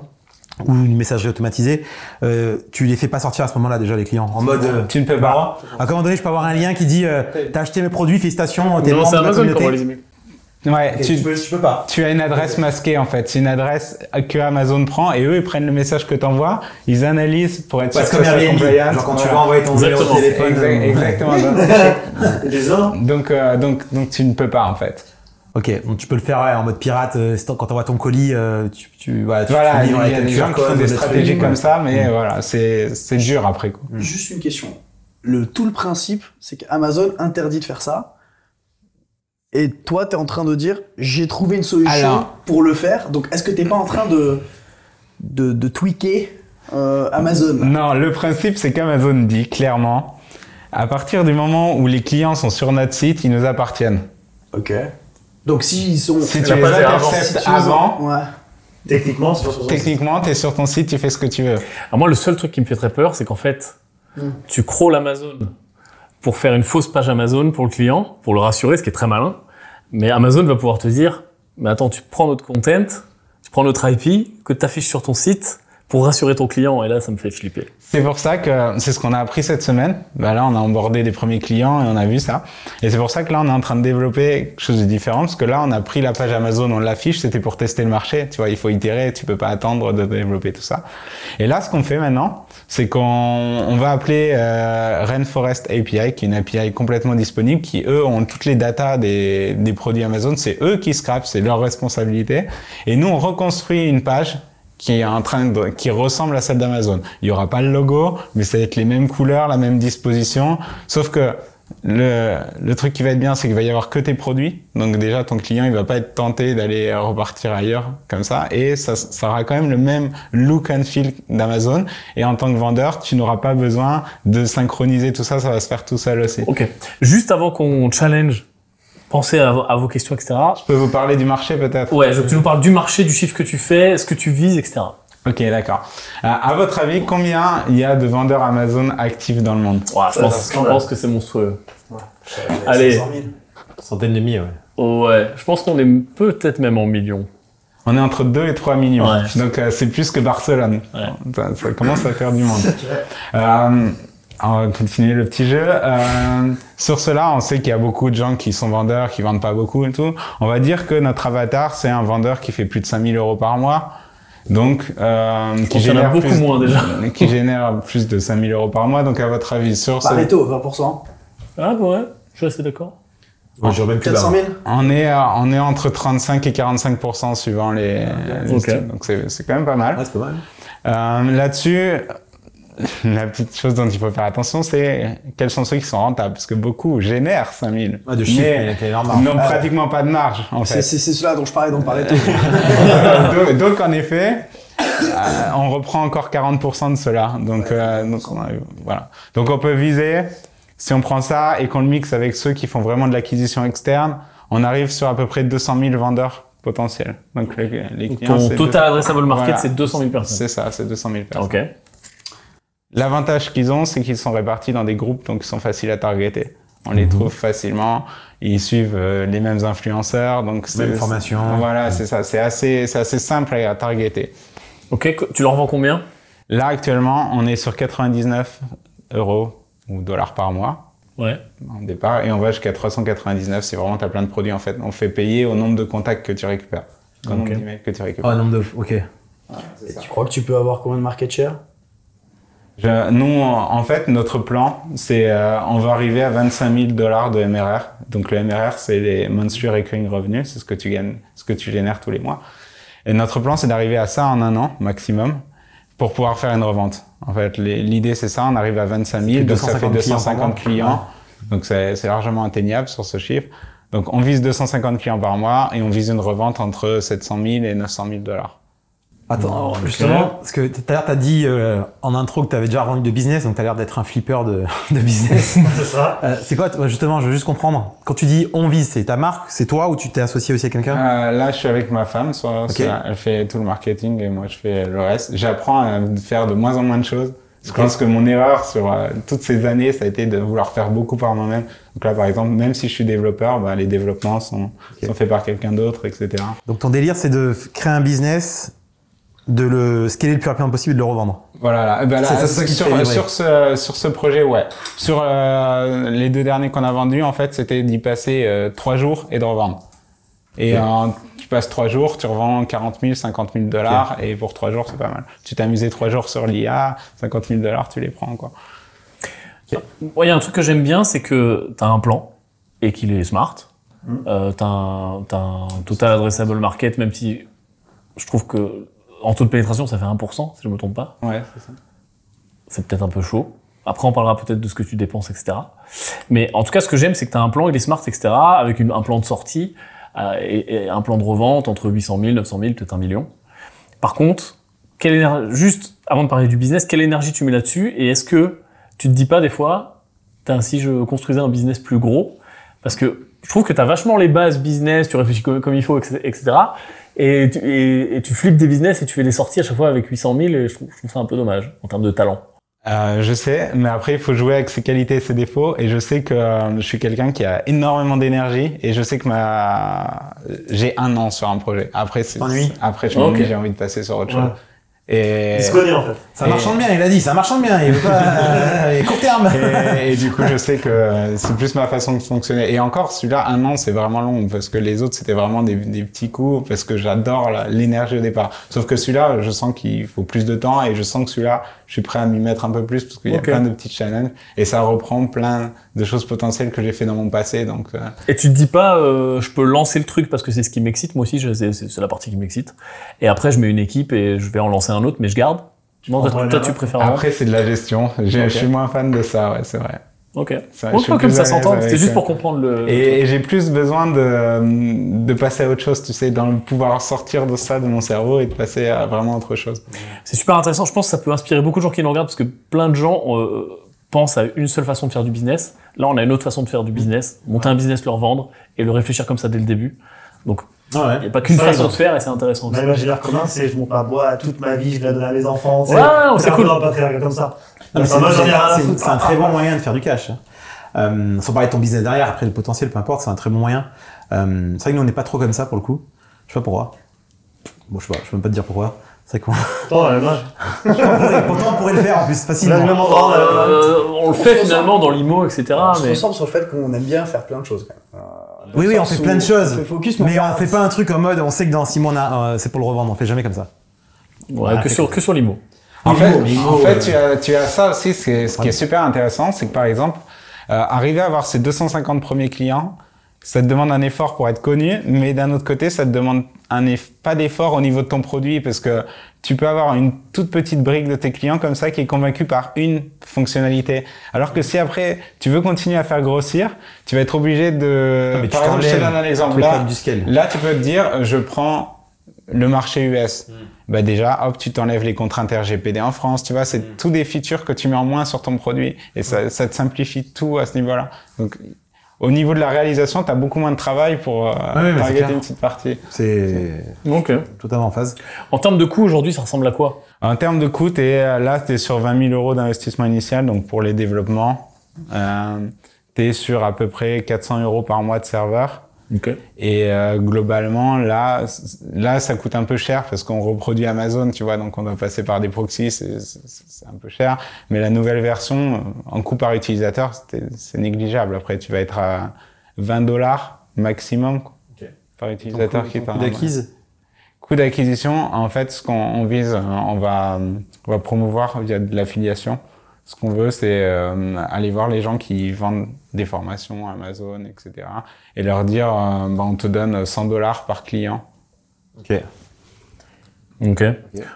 ou une messagerie automatisée. Euh, tu les fais pas sortir à ce moment-là déjà les clients, en mode. euh, Tu ne peux pas. à un moment donné, je peux avoir un lien qui dit, euh, t'as acheté mes produits, félicitations, t'es membre de la communauté. Ouais, tu, tu, peux, tu peux pas. tu as une adresse masquée en fait. C'est une adresse que Amazon prend et eux ils prennent le message que t'envoies, ils analysent pour être sûr Parce que Airbnb, compliant. genre quand tu Voilà. vas envoyer ton numéro de Exactement. téléphone. Euh, exactement. Uns, donc, euh, donc, donc tu ne peux pas en fait. Ok, donc tu peux le faire ouais, en mode pirate. euh, c'est quand t'envoies ton colis, euh, tu, tu, voilà, tu Voilà, tu il y a des gens qui font des trucs, stratégies ouais. comme ça, mais voilà, c'est c'est dur après quoi. Juste une question. Le, tout le principe, c'est qu'Amazon interdit de faire ça. Et toi, tu es en train de dire, j'ai trouvé une solution Alors- pour le faire. Donc, est-ce que t'es pas en train de, de, de tweaker euh, Amazon? Non, le principe c'est qu'Amazon dit clairement, à partir du moment où les clients sont sur notre site, ils nous appartiennent. Ok. Donc, s'ils sont... Si tu les avant. interceptes tu avant, Ouais. techniquement, tu es sur ton site, tu fais ce que tu veux. Alors moi, le seul truc qui me fait très peur, c'est qu'en fait, tu crawles Amazon pour faire une fausse page Amazon pour le client, pour le rassurer, ce qui est très malin. Mais Amazon va pouvoir te dire, mais attends, tu prends notre content, tu prends notre IP, que tu affiches sur ton site pour rassurer ton client. Et là, ça me fait flipper. C'est pour ça que c'est ce qu'on a appris cette semaine. Bah là, on a embordé des premiers clients et on a vu ça. Et c'est pour ça que là, on est en train de développer quelque chose de différent parce que là, on a pris la page Amazon, on l'affiche, c'était pour tester le marché. Tu vois, il faut itérer, tu peux pas attendre de développer tout ça. Et là, ce qu'on fait maintenant, c'est qu'on on va appeler euh, Rainforest API, qui est une API complètement disponible, qui eux ont toutes les datas des, des produits Amazon. C'est eux qui scrapent, c'est leur responsabilité. Et nous, on reconstruit une page qui est en train de, qui ressemble à celle d'Amazon. Il y aura pas le logo, mais ça va être les mêmes couleurs, la même disposition. Sauf que le, le truc qui va être bien, c'est qu'il va y avoir que tes produits. Donc déjà, ton client, il va pas être tenté d'aller repartir ailleurs comme ça. Et ça, ça aura quand même le même look and feel d'Amazon. Et en tant que vendeur, tu n'auras pas besoin de synchroniser tout ça. Ça va se faire tout seul aussi. Ok. Juste avant qu'on challenge, pensez à, vos- à vos questions, etc. Je peux vous parler du marché peut-être? Ouais, je veux que tu nous parles du marché, du chiffre que tu fais, ce que tu vises, etc. Ok, d'accord. Euh, à votre avis, combien il y a de vendeurs Amazon actifs dans le monde? Ouais, je pense, je pense que c'est monstrueux. Allez. Centaines de milliers, ouais. Ouais, je pense qu'on est peut-être même en millions. On est entre 2 et 3 millions. Ouais. Donc euh, c'est plus que Barcelone. Ouais. Ça, ça commence à faire du monde. Euh, On va continuer le petit jeu. Euh, sur cela, on sait qu'il y a beaucoup de gens qui sont vendeurs, qui vendent pas beaucoup et tout. On va dire que notre avatar, c'est un vendeur qui fait plus de 5000 euros par mois. Donc, euh, qui qu'il y en a génère beaucoup plus, moins, déjà. qui génère plus de 5000 euros par mois. Donc, à votre avis, sur ce, Pareto, 20%. Ah ouais, je suis assez d'accord. Plus 400 bas. 000 on est, à- on est entre 35 et 45% suivant les, les Ok. styles. Donc, c'est, c'est quand même pas mal. Ouais, c'est pas mal. Euh, là-dessus, la petite chose dont il faut faire attention, c'est quels sont ceux qui sont rentables. Parce que beaucoup génèrent 5000. Ouais, de chiffres, mais il y a mais énorme marge. n'ont pratiquement pas de marge, en C'est fait. c'est- c'est cela dont je parlais dans Pareto. donc, donc, en effet, euh, on reprend encore 40% de cela. Donc, euh, donc, on a- voilà. Donc, on peut viser, si on prend ça et qu'on le mixe avec ceux qui font vraiment de l'acquisition externe, on arrive sur à peu près 200 000 vendeurs potentiels. Donc, les, les clients, Ton c'est total adressable market, Voilà. c'est 200 000 personnes. C'est ça, c'est 200 000 personnes. Ok. L'avantage qu'ils ont, c'est qu'ils sont répartis dans des groupes, donc ils sont faciles à targeter. On Mhm. les trouve facilement. Ils suivent euh, les mêmes influenceurs, donc c'est- Même formation. Voilà, c'est ça. C'est assez, c'est assez simple à targeter. Ok, tu leur vends combien? Là, actuellement, on est sur 99 euros ou dollars par mois Ouais. en départ, et on va jusqu'à 399 si vraiment tu as plein de produits en fait. On fait payer au nombre de contacts que tu récupères, au nombre Ok. d'emails que tu récupères. Oh, nombre de. Ok. tu crois que tu peux avoir combien de market share? Je- nous, en fait, notre plan, c'est euh, on va arriver à 25 000 dollars de MRR. Donc le MRR, c'est les monthly recurring revenus, c'est ce que tu gagnes, ce que tu génères tous les mois. Et notre plan, c'est d'arriver à ça en un an maximum pour pouvoir faire une revente. En fait, l'idée, c'est ça. On arrive à 25 000, donc ça fait 250 clients par 250 mois. clients. Donc c'est c'est largement atteignable sur ce chiffre. Donc on vise 250 clients par mois et on vise une revente entre 700 000 et 900 000 dollars. Attends, justement, parce que tout à l'heure, t'as dit euh, en intro que t'avais déjà vendu de business, donc t'as l'air d'être un flipper de, de business. C'est ça. Euh, c'est quoi, justement, je veux juste comprendre. Quand tu dis on vise, c'est ta marque, c'est toi ou tu t'es associé aussi à quelqu'un? Euh, là, je suis avec ma femme. Soit, soit elle fait tout le marketing et moi, je fais le reste. J'apprends à faire de moins en moins de choses. Je pense que mon erreur sur euh, toutes ces années, ça a été de vouloir faire beaucoup par moi-même. Donc là, par exemple, même si je suis développeur, bah, les développements sont, sont faits par quelqu'un d'autre, etc. Donc ton délire, c'est de créer un business, de le scaler le plus rapidement possible et de le revendre. Voilà, là, bah, là, C'est ça, ça sur, sur ce sur ce projet, ouais. Sur euh, les deux derniers qu'on a vendus, en fait, c'était d'y passer euh, trois jours et de revendre. Et euh, tu passes trois jours, tu revends 40 000, 50 000 dollars, et pour trois jours, c'est pas mal. Tu t'es amusé trois jours sur l'IA, 50 000 dollars, tu les prends, quoi. Il y a un truc que j'aime bien, c'est que t'as un plan et qu'il est smart. Euh, t'as un, t'as un total addressable market, même si je trouve que en taux de pénétration, ça fait 1%, si je me trompe pas. Ouais, c'est ça. C'est peut-être un peu chaud. Après, on parlera peut-être de ce que tu dépenses, etc. Mais en tout cas, ce que j'aime, c'est que tu as un plan, il est smart, etc. Avec une- un plan de sortie euh, et, et un plan de revente entre 800 000, 900 000, peut-être un million. Par contre, quelle énergie, juste avant de parler du business, quelle énergie tu mets là-dessus Et est-ce que tu te dis pas des fois, si je construisais un business plus gros, parce que je trouve que tu as vachement les bases business, tu réfléchis comme, comme il faut, etc. Et tu, et, et tu flippes des business et tu fais des sorties à chaque fois avec 800 000 et je trouve, je trouve ça un peu dommage en termes de talent. Euh, je sais, mais après il faut jouer avec ses qualités et ses défauts. Et je sais que euh, je suis quelqu'un qui a énormément d'énergie et je sais que ma j'ai un an sur un projet. Après c'est après je m'ennuie, Ok. j'ai envie de passer sur autre Ouais. Et Il se connaît en fait. Ça Et- marchande bien, il a dit, ça marchande bien, il veut pas euh, court terme. et, et du coup, je sais que c'est plus ma façon de fonctionner. Et encore, celui-là, un an, c'est vraiment long parce que les autres, c'était vraiment des, des petits coups parce que j'adore l'énergie au départ. Sauf que celui-là, je sens qu'il faut plus de temps et je sens que celui-là, je suis prêt à m'y mettre un peu plus parce qu'il y a plein de petits challenges et ça reprend plein de choses potentielles que j'ai fait dans mon passé. Donc, euh, Et tu te dis pas, euh, je peux lancer le truc parce que c'est ce qui m'excite. Moi aussi, c'est la partie qui m'excite. Et après, je mets une équipe et je vais en lancer un autre, mais je garde. Non, toi, toi, tu préfères après, c'est de la gestion. Je, suis moins fan de ça, ouais, c'est vrai. Ok. Bon, je suis comme ça s'entend. C'était juste euh, pour comprendre le. Et, et j'ai plus besoin de, de passer à autre chose, tu sais, dans le pouvoir sortir de ça de mon cerveau et de passer à vraiment autre chose. C'est super intéressant. Je pense que ça peut inspirer beaucoup de gens qui nous regardent parce que plein de gens euh, pensent à une seule façon de faire du business. Là, on a une autre façon de faire du business. Monter un business, le revendre et le réfléchir comme ça dès le début. Donc, il Ouais. n'y a pas qu'une façon de faire et c'est intéressant aussi. Mon imaginaire commun, c'est je monte ma boîte toute ma vie, je la donne à mes enfants. Ouais, c'est un cool. le patriarcat comme ça. Non, mais Enfin, moi, c'est- un très bon moyen de faire du cash. hein. Euh, sans parler de ton business derrière, après le potentiel, peu importe, c'est un très bon moyen. Euh, c'est vrai que nous on n'est pas trop comme ça pour le coup. Je sais pas pourquoi. Bon, je sais pas, je peux même pas te dire pourquoi. C'est euh, moi, Pourtant, on pourrait le faire en plus là, facilement. me demande, euh, on le fait finalement dans l'IMO, etc. On se Mais... ressemble sur le fait qu'on aime bien faire plein de choses. Quand même. Oui, oui, on fait plein de choses. On fait focus, Mais on fait pas un truc en mode, on sait que dans 6 mois, euh, c'est pour le revendre. On fait jamais comme ça. Ouais, que, sur, que sur l'IMO. En fait, l'IMO, en fait euh, tu, as, tu as ça aussi, c'est, ce qui est super intéressant, c'est que par exemple, euh, arriver à avoir ces 250 premiers clients, ça te demande un effort pour être connu, mais d'un autre côté, ça te demande un eff- pas d'effort au niveau de ton produit, parce que tu peux avoir une toute petite brique de tes clients comme ça qui est convaincu par une fonctionnalité. Alors que si après, tu veux continuer à faire grossir, tu vas être obligé de... Ah, mais tu par exemple, je te donne un exemple. le Là, problème du scale. Là, tu peux te dire, je prends le marché US. Bah déjà, hop, tu t'enlèves les contraintes RGPD en France, tu vois, c'est tous des features que tu mets en moins sur ton produit et ça, ça te simplifie tout à ce niveau-là. Donc, au niveau de la réalisation, tu as beaucoup moins de travail pour euh, Ouais, c'est targeter une petite partie. C'est totalement en phase. En termes de coût, aujourd'hui, ça ressemble à quoi? En termes de coût, t'es, euh, là, tu es sur 20 000 euros d'investissement initial, donc pour les développements. Euh, tu es sur à peu près 400 euros par mois de serveur. Ok. Et euh, globalement, là, là, ça coûte un peu cher parce qu'on reproduit Amazon, tu vois, donc on doit passer par des proxys, c'est- un peu cher. Mais la nouvelle version, en coût par utilisateur, c'est négligeable. Après, tu vas être à 20 dollars maximum quoi, Ok. par utilisateur qui est Coût d'acquise? Coût d'acquisition, en fait, ce qu'on on vise, on va, on va promouvoir via de l'affiliation. Ce qu'on veut, c'est euh, aller voir les gens qui vendent des formations Amazon, etc. Et leur dire, euh, bah, on te donne 100 dollars par client. Ok. Ok.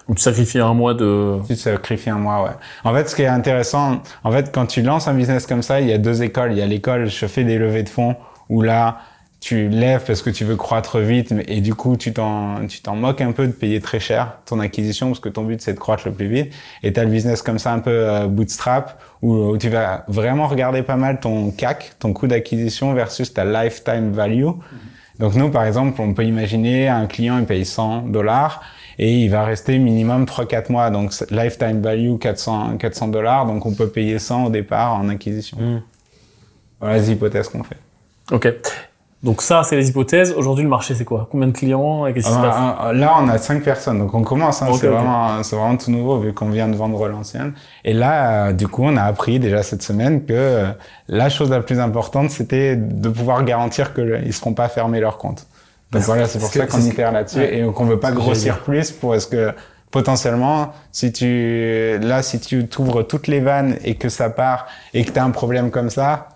Ou tu sacrifies un mois de. Tu te sacrifies un mois, ouais. En fait, ce qui est intéressant, en fait, quand tu lances un business comme ça, il y a deux écoles. Il y a l'école, je fais des levées de fonds, où là, tu lèves parce que tu veux croître vite, et du coup, tu t'en, tu t'en moques un peu de payer très cher ton acquisition, parce que ton but, c'est de croître le plus vite. Et t'as le business comme ça, un peu euh, bootstrap, où, où tu vas vraiment regarder pas mal ton CAC, ton coût d'acquisition versus ta lifetime value. Donc nous, par exemple, on peut imaginer un client, il paye 100 dollars et il va rester minimum 3-4 mois. Donc lifetime value 400 400 dollars, donc on peut payer 100 au départ en acquisition. Voilà les hypothèses qu'on fait. Ok. Donc ça, c'est les hypothèses. Aujourd'hui, le marché, c'est quoi? Combien de clients et qu'est-ce qui se passe? Ah, ah, Là, on a 5 personnes, donc on commence. Hein, c'est vraiment, c'est vraiment tout nouveau vu qu'on vient de vendre l'ancienne. Et là, euh, du coup, on a appris déjà cette semaine que euh, la chose la plus importante, c'était de pouvoir garantir que le- ils seront pas fermés leur compte. Donc voilà, c'est pour ça qu'on itère là-dessus et qu'on veut pas grossir plus pour est-ce que potentiellement, si tu là, si tu t'ouvres toutes les vannes et que ça part et que tu as un problème comme ça,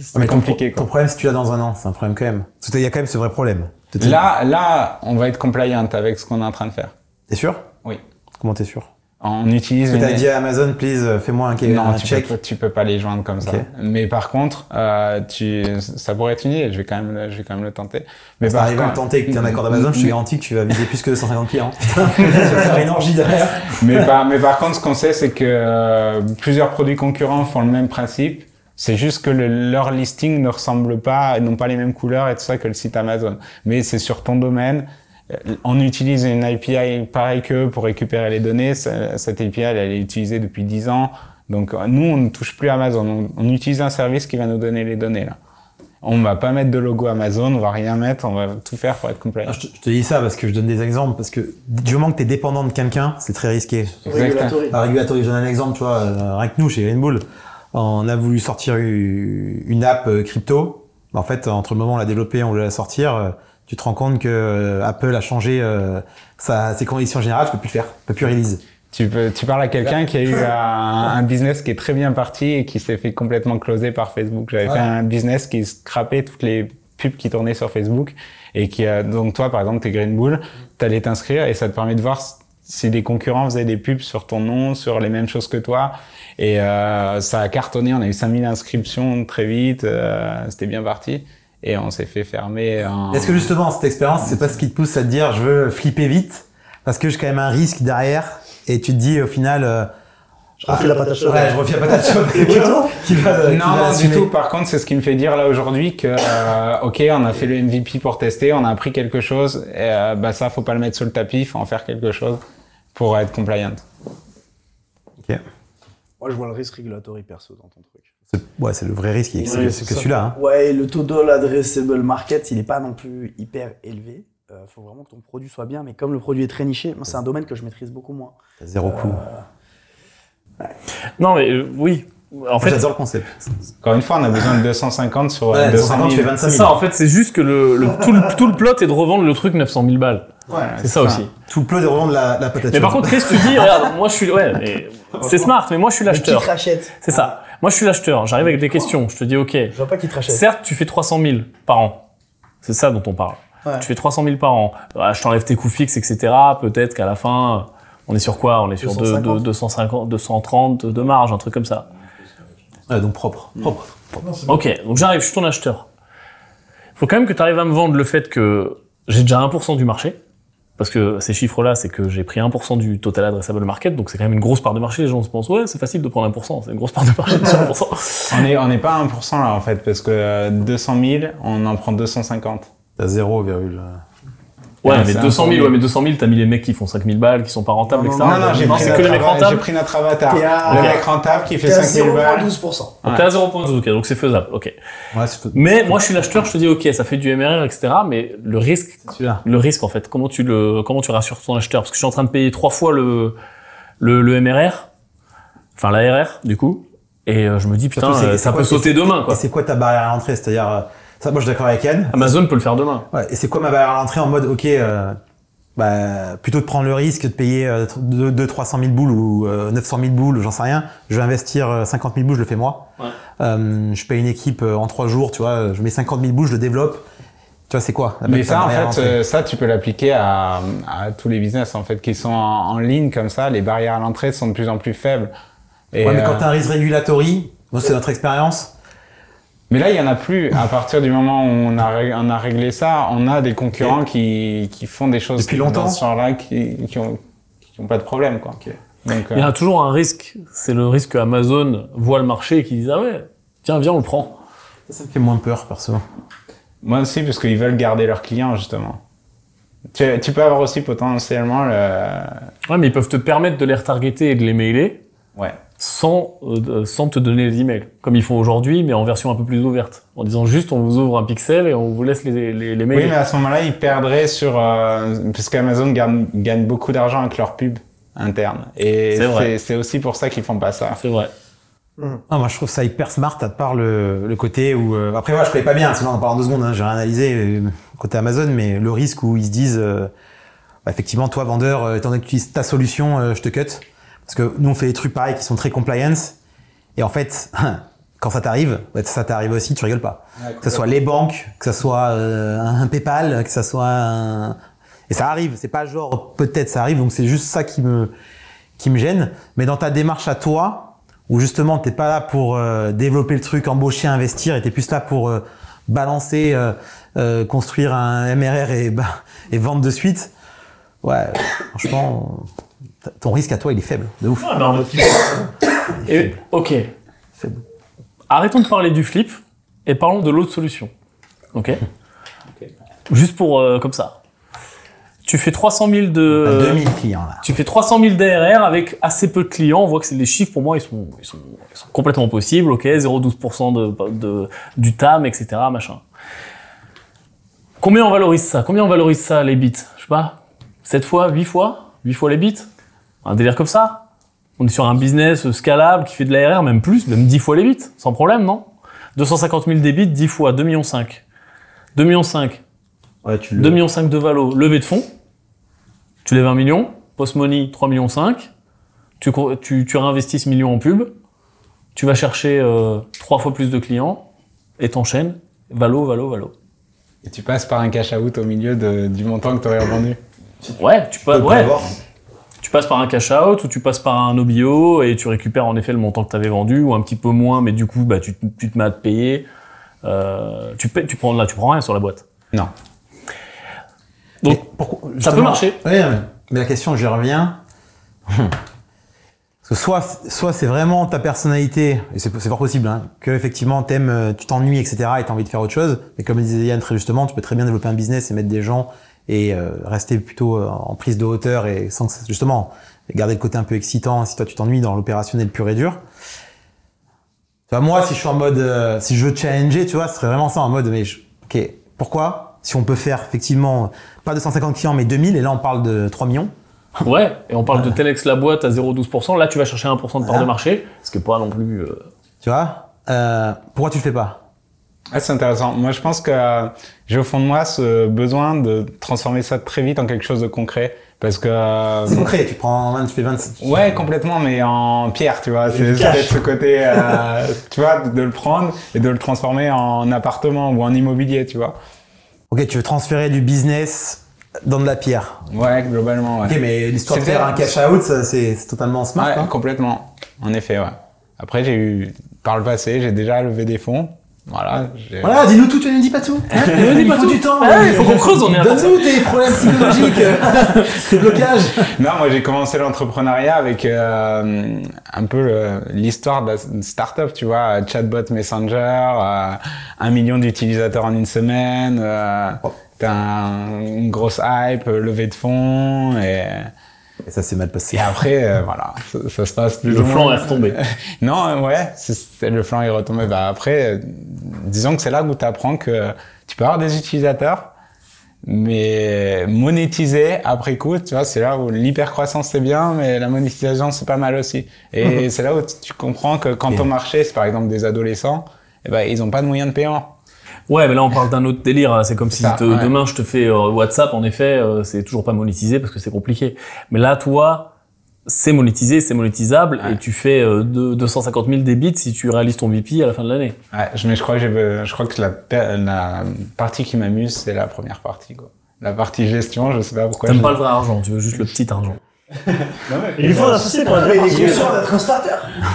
c'est Mais ton, compliqué. ton Quoi. problème, si tu l'as dans un an, c'est un problème quand même. Qu'il y a quand même ce vrai problème. Là, là, on va être compliant avec ce qu'on est en train de faire. T'es sûr? Oui. Comment t'es sûr? On utilise Parce que une- t'as dit à Amazon, please, euh, fais-moi un, Non, un tu check. peux, pas- tu peux pas les joindre comme ça. Mais par contre, euh, tu, ça pourrait être une idée. Je vais quand même, je vais quand même le tenter. Mais Si par t'arrives à le tenter et que t'es un accord d'Amazon, je te garantis que tu vas viser plus que 250 clients. tu vas faire une orgie derrière. mais par, mais par contre, ce qu'on sait, c'est que euh, plusieurs produits concurrents font le même principe. C'est juste que le- leur listing ne ressemble pas, n'ont pas les mêmes couleurs et tout ça que le site Amazon. Mais c'est sur ton domaine. Euh, On utilise une API pareil qu'eux pour récupérer les données. Ce- Cette API, elle, elle est utilisée depuis 10 ans. Donc, euh, nous, on ne touche plus Amazon. On, on utilise un service qui va nous donner les données, là. On va pas mettre de logo Amazon, on va rien mettre, on va tout faire pour être complet. Ah, Je te, je te dis ça parce que je donne des exemples. Parce que du moment que t'es dépendant de quelqu'un, c'est très risqué. Regulatory. Un régulateur, je donne un exemple, tu vois, euh, rien que nous, chez Greenbull, on a voulu sortir une app euh, crypto. En fait, entre le moment où on l'a développée et on voulait la sortir, euh, tu te rends compte que euh, Apple a changé sa, ses conditions générales, tu peux plus le faire, tu peux plus release. Tu, peux, tu parles à quelqu'un qui a eu un, un business qui est très bien parti et qui s'est fait complètement closer par Facebook. J'avais Ouais. fait un business qui scrapait toutes les pubs qui tournaient sur Facebook et qui a, donc toi, par exemple, t'es Green Bull, t'allais t'inscrire et ça te permet de voir si des concurrents faisaient des pubs sur ton nom, sur les mêmes choses que toi. Et euh, ça a cartonné, on a eu 5000 inscriptions très vite, euh, c'était bien parti. Et on s'est fait fermer en... Est-ce que justement, cette expérience, c'est pas ce qui te pousse à te dire, je veux flipper vite, parce que j'ai quand même un risque derrière, et tu te dis au final, euh, Je refais la patate chaude. ouais, je refais la patate chaude quelqu'un qui va, qui Non, va du tout. Par contre, c'est ce qui me fait dire là aujourd'hui que, euh, ok, on a fait le MVP pour tester, on a appris quelque chose, et, euh, bah ça, faut pas le mettre sur le tapis, faut en faire quelque chose pour être compliant. Ok. Moi, je vois le risque regulatory perso dans ton truc. C'est- Ouais, c'est le vrai risque, c'est Oui, que, c'est que celui-là. Hein. Ouais, le taux de l'addressable market, il est pas non plus hyper élevé. Euh, faut vraiment que ton produit soit bien, mais comme le produit est très niché, moi c'est un domaine que je maîtrise beaucoup moins. T'as zéro coût. Non, mais euh, oui. En fait, J'adore le concept. Encore une fois, on a besoin de 250 sur euh, Ouais, 200 250, 000. tu fais 25 c'est 000. ça, en fait, c'est juste que le, le- tout, le, tout le plot est de revendre le truc 900 000 balles. C'est ça aussi. Tout le plot de revendre la, la patate Mais par contre, qu'est-ce que tu dis Regarde, moi je suis. Ouais, mais c'est smart, mais moi je suis Mais qui te l'acheteur. rachète C'est ça. Moi je suis l'acheteur. J'arrive avec des questions. Je te dis, ok, Je vois pas qui te rachète. certes, tu fais 300 000 par an. C'est ça dont on parle. Ouais. Tu fais 300 000 par an. Ah, je t'enlève tes coûts fixes, etc. Peut-être qu'à la fin, on est sur quoi? On est sur deux- 250. deux- 250, 230 de marge, un truc comme ça. Ouais, donc propre. Propre. Ok, donc j'arrive, je suis ton acheteur. Faut quand même que tu arrives à me vendre le fait que j'ai déjà 1% du marché. Parce que ces chiffres-là, c'est que j'ai pris 1% du total addressable market, donc c'est quand même une grosse part de marché. Les gens se pensent, ouais, c'est facile de prendre 1%, c'est une grosse part de marché, déjà 1%. On est, n'est pas à 1% là en fait, parce que euh, 200 000, on en prend 250. T'as 0, Ouais, Ouais, mais c'est 200 000, 1%. ouais, mais 200 000, t'as mis les mecs qui font 5000 balles, qui sont pas rentables, Non, etc. non, Non, non, j'ai pris, que les mecs avatar- j'ai rentables. pris notre avatar. Le mec rentable qui fait T'es à 5000 balles. 0,12%. Donc t'es à 0.12, ok, donc c'est faisable, ok. Ouais, c'est Mais moi, je suis l'acheteur, je te dis, ok, ça fait du MRR, etc. Mais le risque, le risque en fait, comment tu le, comment tu rassures ton acheteur? Parce que je suis en train de payer trois fois le, le, le MRR, enfin l'ARR du coup, et euh, je me dis putain, euh, ça peut sauter demain quoi. c'est quoi ta barrière à l'entrée? C'est-à-dire, euh, ça, moi je suis d'accord avec Yann. Amazon peut le faire demain. Ouais, et c'est quoi ma barrière à l'entrée en mode, ok, euh, bah, plutôt de prendre le risque de payer euh, 2 300 000 boules ou euh, 900 000 boules, j'en sais rien. Je vais investir euh, 50 000 boules, je le fais moi. Ouais. Euh, je paye une équipe euh, en 3 jours, tu vois, je mets 50 000 boules, je le développe. Tu vois, c'est quoi Mais ça, en fait, euh, ça, tu peux l'appliquer à, à tous les business, en fait, qui sont en, en ligne comme ça. Les barrières à l'entrée sont de plus en plus faibles. Et, Ouais, mais euh, quand t'as un risque regulatory, moi c'est notre expérience. Mais là, il y en a plus. À partir du moment où on a, ré- on a réglé ça, on a des concurrents qui, qui font des choses Depuis longtemps dans ce genre-là qui, qui ont, qui ont pas de problème, quoi. Donc, Il y euh, a toujours un risque. C'est le risque que Amazon voit le marché et qu'ils disent ah ouais, tiens viens on le prend. Ça, ça me fait moins peur, perso. moi aussi, parce qu'ils veulent garder leurs clients, justement. Tu, tu peux avoir aussi potentiellement le, Ouais, mais ils peuvent te permettre de les retargeter et de les mailer ouais. Sans, euh, sans te donner les emails, comme ils font aujourd'hui, mais en version un peu plus ouverte, en disant juste on vous ouvre un pixel et on vous laisse les, les, les Oui, mails. mais à ce moment-là, ils perdraient sur... Euh, parce qu'Amazon gagne, gagne beaucoup d'argent avec leur pub interne. Et C'est vrai. c'est c'est aussi pour ça qu'ils font pas ça. C'est vrai. Ah, moi je trouve ça hyper smart, à part le, le côté où... euh, Après moi je connais pas bien, sinon on en parle en deux secondes, hein, j'ai rien analysé euh, côté Amazon, mais le risque où ils se disent, euh, bah, effectivement toi vendeur, euh, étant donné que tu utilises ta solution, euh, je te cut. Parce que nous on fait des trucs pareils qui sont très compliance, et en fait, quand ça t'arrive, bah, ça t'arrive aussi, tu rigoles pas. Que ce soit les banques, que ce soit euh, un PayPal, que ce soit un... Et ça arrive, c'est pas genre peut-être ça arrive, donc c'est juste ça qui me, qui me gêne. Mais dans ta démarche à toi, où justement t'es pas là pour euh, développer le truc, embaucher, investir, et t'es plus là pour euh, balancer, construire un MRR et, bah, et vendre de suite, ouais, franchement, ton risque à toi il est faible, de ouf. Ah, non, mais- Et- ok. Faible. Arrêtons de parler du flip et parlons de l'autre solution. Ok. Juste pour euh, comme ça. Tu fais 300 000 de. T'as 2000 clients là. Tu fais 300 000 d'ARR avec assez peu de clients. On voit que c'est les chiffres pour moi, ils sont, ils sont, ils sont complètement possibles. Ok, 0,12% de, de, du TAM, etc. Machin. Combien on valorise ça? Combien on valorise ça les bits? Je sais pas. 7 fois, 8 fois? 8 fois les bits? Un délire comme ça On est sur un business scalable qui fait de l'ARR, même plus, même 10 fois les bits, sans problème, non? 250 000 débits, 10 fois, 2 millions 5. 2 millions 5. Ouais, tu 2 millions 5 de valo, levée de fonds. Tu lèves 1 million, post-money 3 millions 5. Tu, tu, tu réinvestis ce million en pub. Tu vas chercher euh, 3 fois plus de clients et t'enchaînes. Valo, valo, valo. Et tu passes par un cash out au milieu de- du montant que tu aurais revendu. Ouais, tu, peux ouais. l'avoir. Tu passes par un cash out ou tu passes par un OBO et tu récupères en effet le montant que tu avais vendu ou un petit peu moins, mais du coup, bah, tu, te- tu te mets à te payer. Euh, tu, paies- tu, prends, là, tu prends rien sur la boîte. Non. Donc, pourquoi- ça peut marcher. Mais la question, j'y reviens. Parce que soit, soit c'est vraiment ta personnalité, et c'est c'est fort possible, hein, que effectivement t'aimes, euh, tu t'ennuies, etc., et t'as envie de faire autre chose. Mais comme disait Yann très justement, tu peux très bien développer un business et mettre des gens et euh, rester plutôt euh, en prise de hauteur et sans que, justement garder le côté un peu excitant si toi tu t'ennuies dans l'opérationnel pur et dur. Moi, si je suis en mode, euh, si je veux challenger, tu vois, ce serait vraiment ça en mode, mais je- ok, pourquoi? Si on peut faire effectivement pas 250 clients mais 2000 et là on parle de 3 millions. Ouais, et on parle de Telex la boîte à 0,12%. Là, tu vas chercher 1% de part Voilà. de marché, ce qui est pas non plus. euh, Tu vois Euh, Pourquoi tu le fais pas? Ah, c'est intéressant. Moi, je pense que euh, j'ai au fond de moi ce besoin de transformer ça très vite en quelque chose de concret. Parce que... euh, C'est concret, tu prends 20, tu fais 20. Ouais, complètement, mais en pierre, tu vois. C'est ce côté, euh, tu vois, de le prendre et de le transformer en appartement ou en immobilier, tu vois. Ok, tu veux transférer du business dans de la pierre. Ouais, globalement, ouais. Ok, mais l'histoire de faire un cash out, c'est totalement smart. Ouais, hein. complètement. En effet, ouais. Après, j'ai eu, par le passé, j'ai déjà levé des fonds. Voilà. j'ai- Voilà, dis-nous tout, tu ne dis pas tout. dis il pas faut tout. du temps. Ah, il faut qu'on creuse, on est Donne-nous tes problèmes psychologiques, euh, tes blocages. Non, moi j'ai commencé l'entrepreneuriat avec euh, un peu le- l'histoire de la startup, tu vois, chatbot Messenger, euh, un million d'utilisateurs en une semaine, euh, t'as un- une grosse hype, euh, levée de fonds, et, Et ça s'est mal passé. et après, euh, voilà, ça, ça se passe plus Le flanc moins. est retombé. Non, ouais, le flanc est retombé. Bah après, euh, disons que c'est là où tu apprends que tu peux avoir des utilisateurs, mais monétiser après coup, tu vois, c'est là où l'hypercroissance c'est bien, mais la monétisation c'est pas mal aussi. Et c'est là où tu- comprends que quand ton marché, c'est par exemple des adolescents, eh ben, ils ont pas de moyens de paiement. Ouais, mais là on parle d'un autre délire. hein. C'est comme si Ça, te- ouais. demain je te fais euh, WhatsApp, en effet, euh, c'est toujours pas monétisé parce que c'est compliqué. Mais là, toi, c'est monétisé, c'est monétisable, Ouais. et tu fais euh, deux- 250 000 débits si tu réalises ton VP à la fin de l'année. Ouais, mais je crois que j'ai, je crois que la, partie qui m'amuse, c'est la première partie, quoi. La partie gestion, je sais pas pourquoi. T'aimes pas le vrai argent, tu veux juste le petit argent. Il lui faut un associé pour être Il est parti. conscient d'être un starter.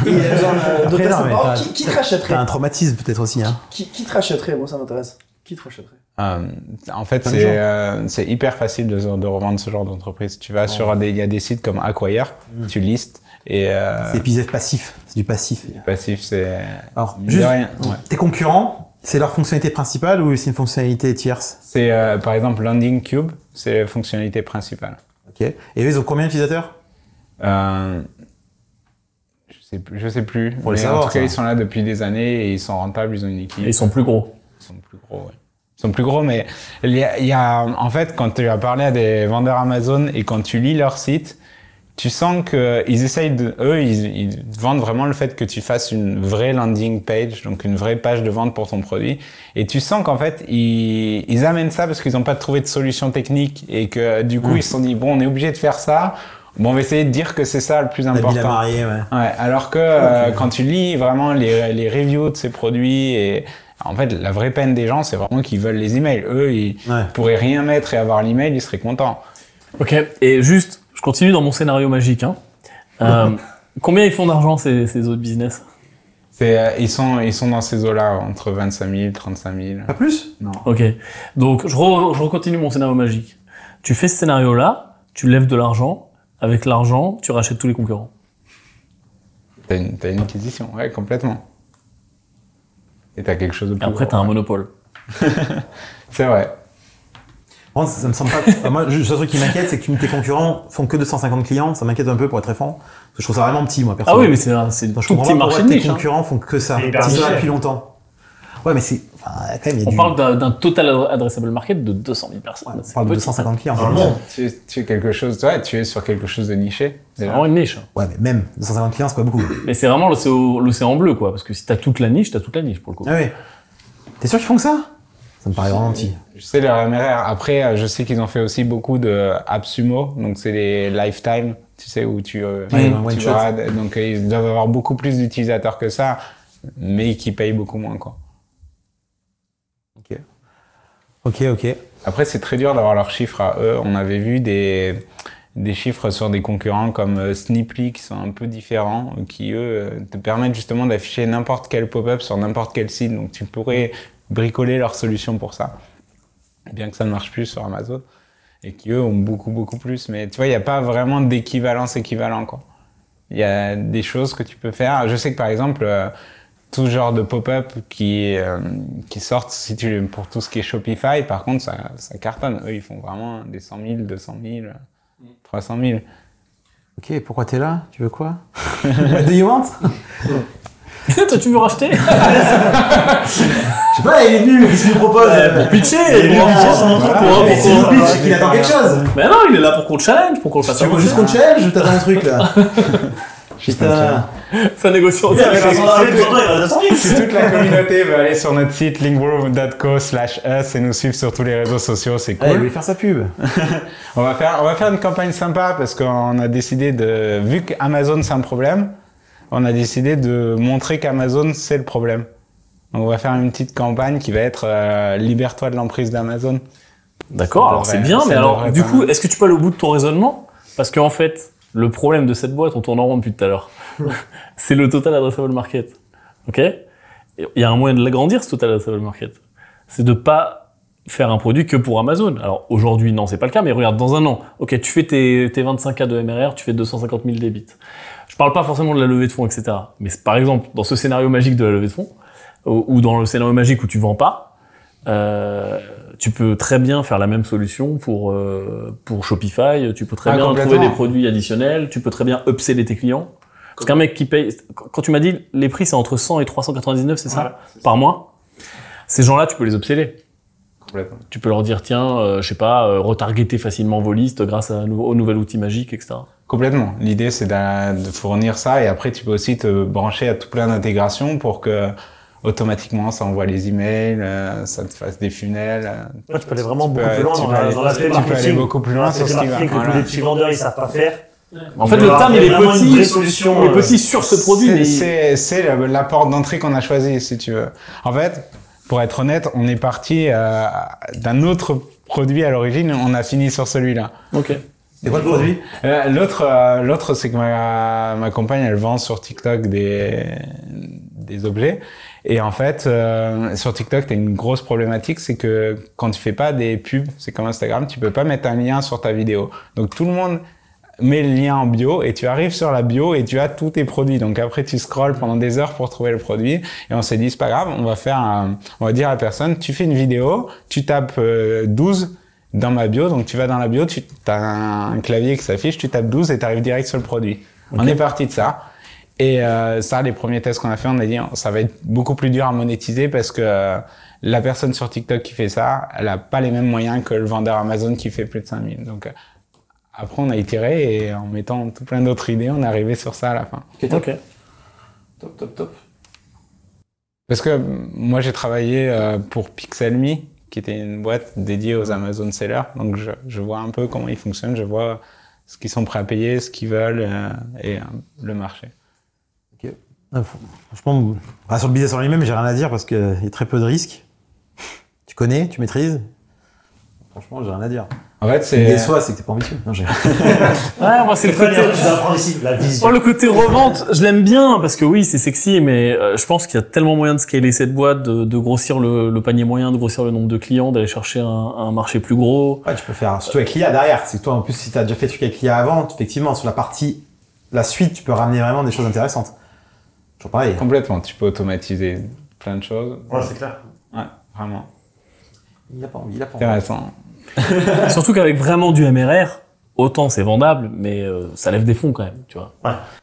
Il a besoin de- de mais par- Qui, qui te rachèterait T'as un traumatisme peut-être aussi. Hein. qui, qui te rachèterait Moi, ça m'intéresse. Qui te rachèterait Euh, en fait, c'est euh, c'est hyper facile de, de revendre ce genre d'entreprise. Tu vas sur des, il y a des sites comme Acquire, tu listes et euh, C'est épisode passif. C'est du passif. passif, c'est Alors, juste, rien. Ouais. tes concurrents, c'est leur fonctionnalité principale ou c'est une fonctionnalité tierce? C'est euh, par exemple Landing Cube, c'est la fonctionnalité principale. Ok. Et eux, ils ont combien d'utilisateurs? Euh, je sais plus, je sais plus. Faut le mais savoir, en tout cas, ça. ils sont là depuis des années et ils sont rentables, ils ont une équipe. Et ils sont plus gros. Ils sont plus gros, ouais. Ils sont plus gros, mais il y a, il y a- en fait, quand tu as parlé à des vendeurs Amazon et quand tu lis leur site, tu sens que ils essayent de, eux, ils, ils vendent vraiment le fait que tu fasses une vraie landing page, donc une vraie page de vente pour ton produit. Et tu sens qu'en fait, ils, ils amènent ça parce qu'ils n'ont pas trouvé de solution technique et que du coup, ils se sont dit, bon, on est obligé de faire ça. Bon, on va essayer de dire que c'est ça le plus important. marier, ouais. Ouais, alors que euh, quand tu lis vraiment les, les reviews de ces produits et en fait la vraie peine des gens c'est vraiment qu'ils veulent les emails. Eux ils Ouais. pourraient rien mettre et avoir l'email ils seraient contents. Ok, et juste, je continue dans mon scénario magique. Hein. Euh, combien ils font d'argent ces, ces autres business? Euh, ils sont ils sont dans ces eaux là entre 25 000 35 000. Pas plus? Non. Ok, donc je, re- je recontinue mon scénario magique. Tu fais ce scénario-là, tu lèves de l'argent, avec l'argent, tu rachètes tous les concurrents. T'as une une acquisition ouais complètement. Et t'as quelque chose de Et plus. après, gros, t'as un monopole. C'est vrai. Moi, ça, ça me semble pas. Enfin, moi, juste, le seul truc qui m'inquiète, c'est que tes concurrents font que 250 clients. Ça m'inquiète un peu pour être très franc. Parce que je trouve ça vraiment petit, moi, Ah personnellement. oui, mais c'est un, c'est tout comprends petit marché tes niche. hein. concurrents font que ça. C'est hyper Ils sont là niché. depuis longtemps. Ouais, mais c'est. Enfin, quand même, il y a On du. parle d'un total addressable market de 200 000 personnes. on parle de petit. 250 clients. Monde. Tu, es- tu es quelque chose ouais tu es sur quelque chose de niché. C'est vraiment une niche. Ouais, mais même 250 clients, c'est pas beaucoup. Mais c'est vraiment l'océan bleu, quoi. Parce que si t'as toute la niche, t'as toute la niche, pour le coup. Ah ouais. T'es sûr qu'ils font que ça? Ça me paraît vraiment petit. Je sais leur MRR. Après, euh, je sais qu'ils ont fait aussi beaucoup de AppSumo, donc c'est les lifetime, tu sais, où tu, euh, Ouais, tu one vas- donc euh, ils doivent avoir beaucoup plus d'utilisateurs que ça, mais qui payent beaucoup moins, quoi. Ok. Ok, ok. Après, c'est très dur d'avoir leurs chiffres à eux. On avait vu des, des chiffres sur des concurrents comme Snipply qui sont un peu différents, qui eux te permettent justement d'afficher n'importe quel pop-up sur n'importe quel site. Donc tu pourrais bricoler leur solution pour ça, bien que ça ne marche plus sur Amazon, et qui eux ont beaucoup beaucoup plus. Mais tu vois, il n'y a pas vraiment d'équivalence équivalent quoi. Il y a des choses que tu peux faire. Je sais que par exemple, euh, tout genre de pop-up qui, euh, qui sortent si tu, pour tout ce qui est Shopify, par contre, ça, ça cartonne. Eux, ils font vraiment des 100 000, 200 000, 300 000. Ok, pourquoi t'es là? Tu veux quoi? What do you want? Toi, tu veux racheter Je sais pas, il est venu, qu'est-ce qu'il nous propose Pour pitcher Il est venu pitcher c'est pour- pitch, qu'il attend quelque chose. Mais non, il est là pour qu'on le challenge, pour qu'on le fasse Tu veux juste qu'on challenge ou t'attends un truc là Putain. Ça négocie en Il avait direct. 200 000, pourtant, il a 200 000. Si toute la communauté veut aller sur notre site linkbro.co slash us et nous suivre sur tous les réseaux sociaux, c'est il cool. voulait faire sa pub. On va faire, on va faire une campagne sympa parce qu'on a décidé de, vu qu'Amazon c'est un problème, on a décidé de montrer qu'Amazon c'est le problème. On va faire une petite campagne qui va être euh, libère-toi de l'emprise d'Amazon. D'accord, alors c'est bien, mais alors du coup, est-ce que tu peux aller au bout de ton raisonnement? Parce qu'en fait, le problème de cette boîte, on tourne en rond depuis tout à l'heure, c'est le total addressable market. Ok? Il y a un moyen de l'agrandir, ce total addressable market. C'est de pas faire un produit que pour Amazon. Alors aujourd'hui, non, c'est pas le cas, mais regarde, dans un an, ok, tu fais tes, tes 25K de MRR, tu fais 250 000 débits. Je parle pas forcément de la levée de fonds, etc. Mais par exemple, dans ce scénario magique de la levée de fonds, ou, ou dans le scénario magique où tu vends pas, euh, tu peux très bien faire la même solution pour euh, pour Shopify. Tu peux très Ah, bien trouver des produits additionnels. Tu peux très bien upseller tes clients. Parce qu'un mec qui paye, quand tu m'as dit les prix c'est entre 100 et 399, c'est ça par mois. Ces gens-là, tu peux les upseller. Tu peux leur dire tiens, euh, je sais pas, euh, retargeter facilement vos listes grâce à au nouvel outil magique, etc. Complètement. L'idée, c'est de fournir ça et après, tu peux aussi te brancher à tout plein d'intégrations pour que automatiquement, ça envoie les emails, euh, ça te fasse des funnels. euh, Ouais, tu peux aller vraiment tu peux beaucoup plus loin tu dans peux la- aller- dans l'aspect Tu peux aller beaucoup plus loin sur C'est ce qui va. que tous les petits vendeurs, ils savent pas faire. En fait, le terme il est petit. solution, il est euh, petit sur ce produit. mais C'est- la porte d'entrée qu'on a choisie, si tu veux. En fait, pour être honnête, on est parti euh, d'un autre produit à l'origine, on a fini sur celui-là. Ok. C'est quoi le produit? Euh, L'autre, euh, l'autre, c'est que ma, ma compagne, elle vend sur TikTok des, des objets. Et en fait, euh, sur TikTok, tu as une grosse problématique, c'est que quand tu fais pas des pubs, c'est comme Instagram, tu peux pas mettre un lien sur ta vidéo. Donc tout le monde met le lien en bio et tu arrives sur la bio et tu as tous tes produits. Donc après, tu scrolles pendant des heures pour trouver le produit. Et on s'est dit, c'est pas grave, on va faire un, on va dire à la personne, tu fais une vidéo, tu tapes euh, 12 dans ma bio, donc tu vas dans la bio, tu as un, clavier qui s'affiche, tu tapes 12 et tu arrives direct sur le produit. On est parti de ça. Et euh, ça, les premiers tests qu'on a fait, on a dit ça va être beaucoup plus dur à monétiser parce que euh, la personne sur TikTok qui fait ça, elle a pas les mêmes moyens que le vendeur Amazon qui fait plus de 5000. Donc euh, après, on a itéré et en mettant tout plein d'autres idées, on est arrivé sur ça à la fin. Ok. Top, top, top. Parce que moi, j'ai travaillé euh, pour Pixelme, qui était une boîte dédiée aux Amazon Sellers. Donc, je, je vois un peu comment ils fonctionnent, je vois ce qu'ils sont prêts à payer, ce qu'ils veulent euh, et euh, le marché. Ah, faut- Franchement, bah, sur le business en lui-même, j'ai rien à dire parce qu'il y a très peu de risques. Tu connais, tu maîtrises? Franchement, j'ai rien à dire. En fait, c'est... déçoit, c'est que t'es pas ambitieux. Non, j'ai- Ouais, moi c'est le côté. dire, je vais apprendre ici, la vision. Oh, le côté revente, je l'aime bien parce que oui, c'est sexy, mais euh, je pense qu'il y a tellement moyen de scaler cette boîte, de, de grossir le, le panier moyen, de grossir le nombre de clients, d'aller chercher un, un marché plus gros. Ouais, tu peux faire surtout avec l'IA derrière. C'est que toi, en plus, si t'as déjà fait des trucs avec l'IA avant, effectivement, sur la partie, la suite, tu peux ramener vraiment des choses intéressantes. Toujours pareil. Complètement, tu peux automatiser plein de choses. Ouais, c'est clair. Ouais, vraiment. Il a pas envie, il a pas envie. Intéressant. Surtout qu'avec vraiment du MRR, autant c'est vendable, mais euh, ça lève des fonds quand même, tu vois.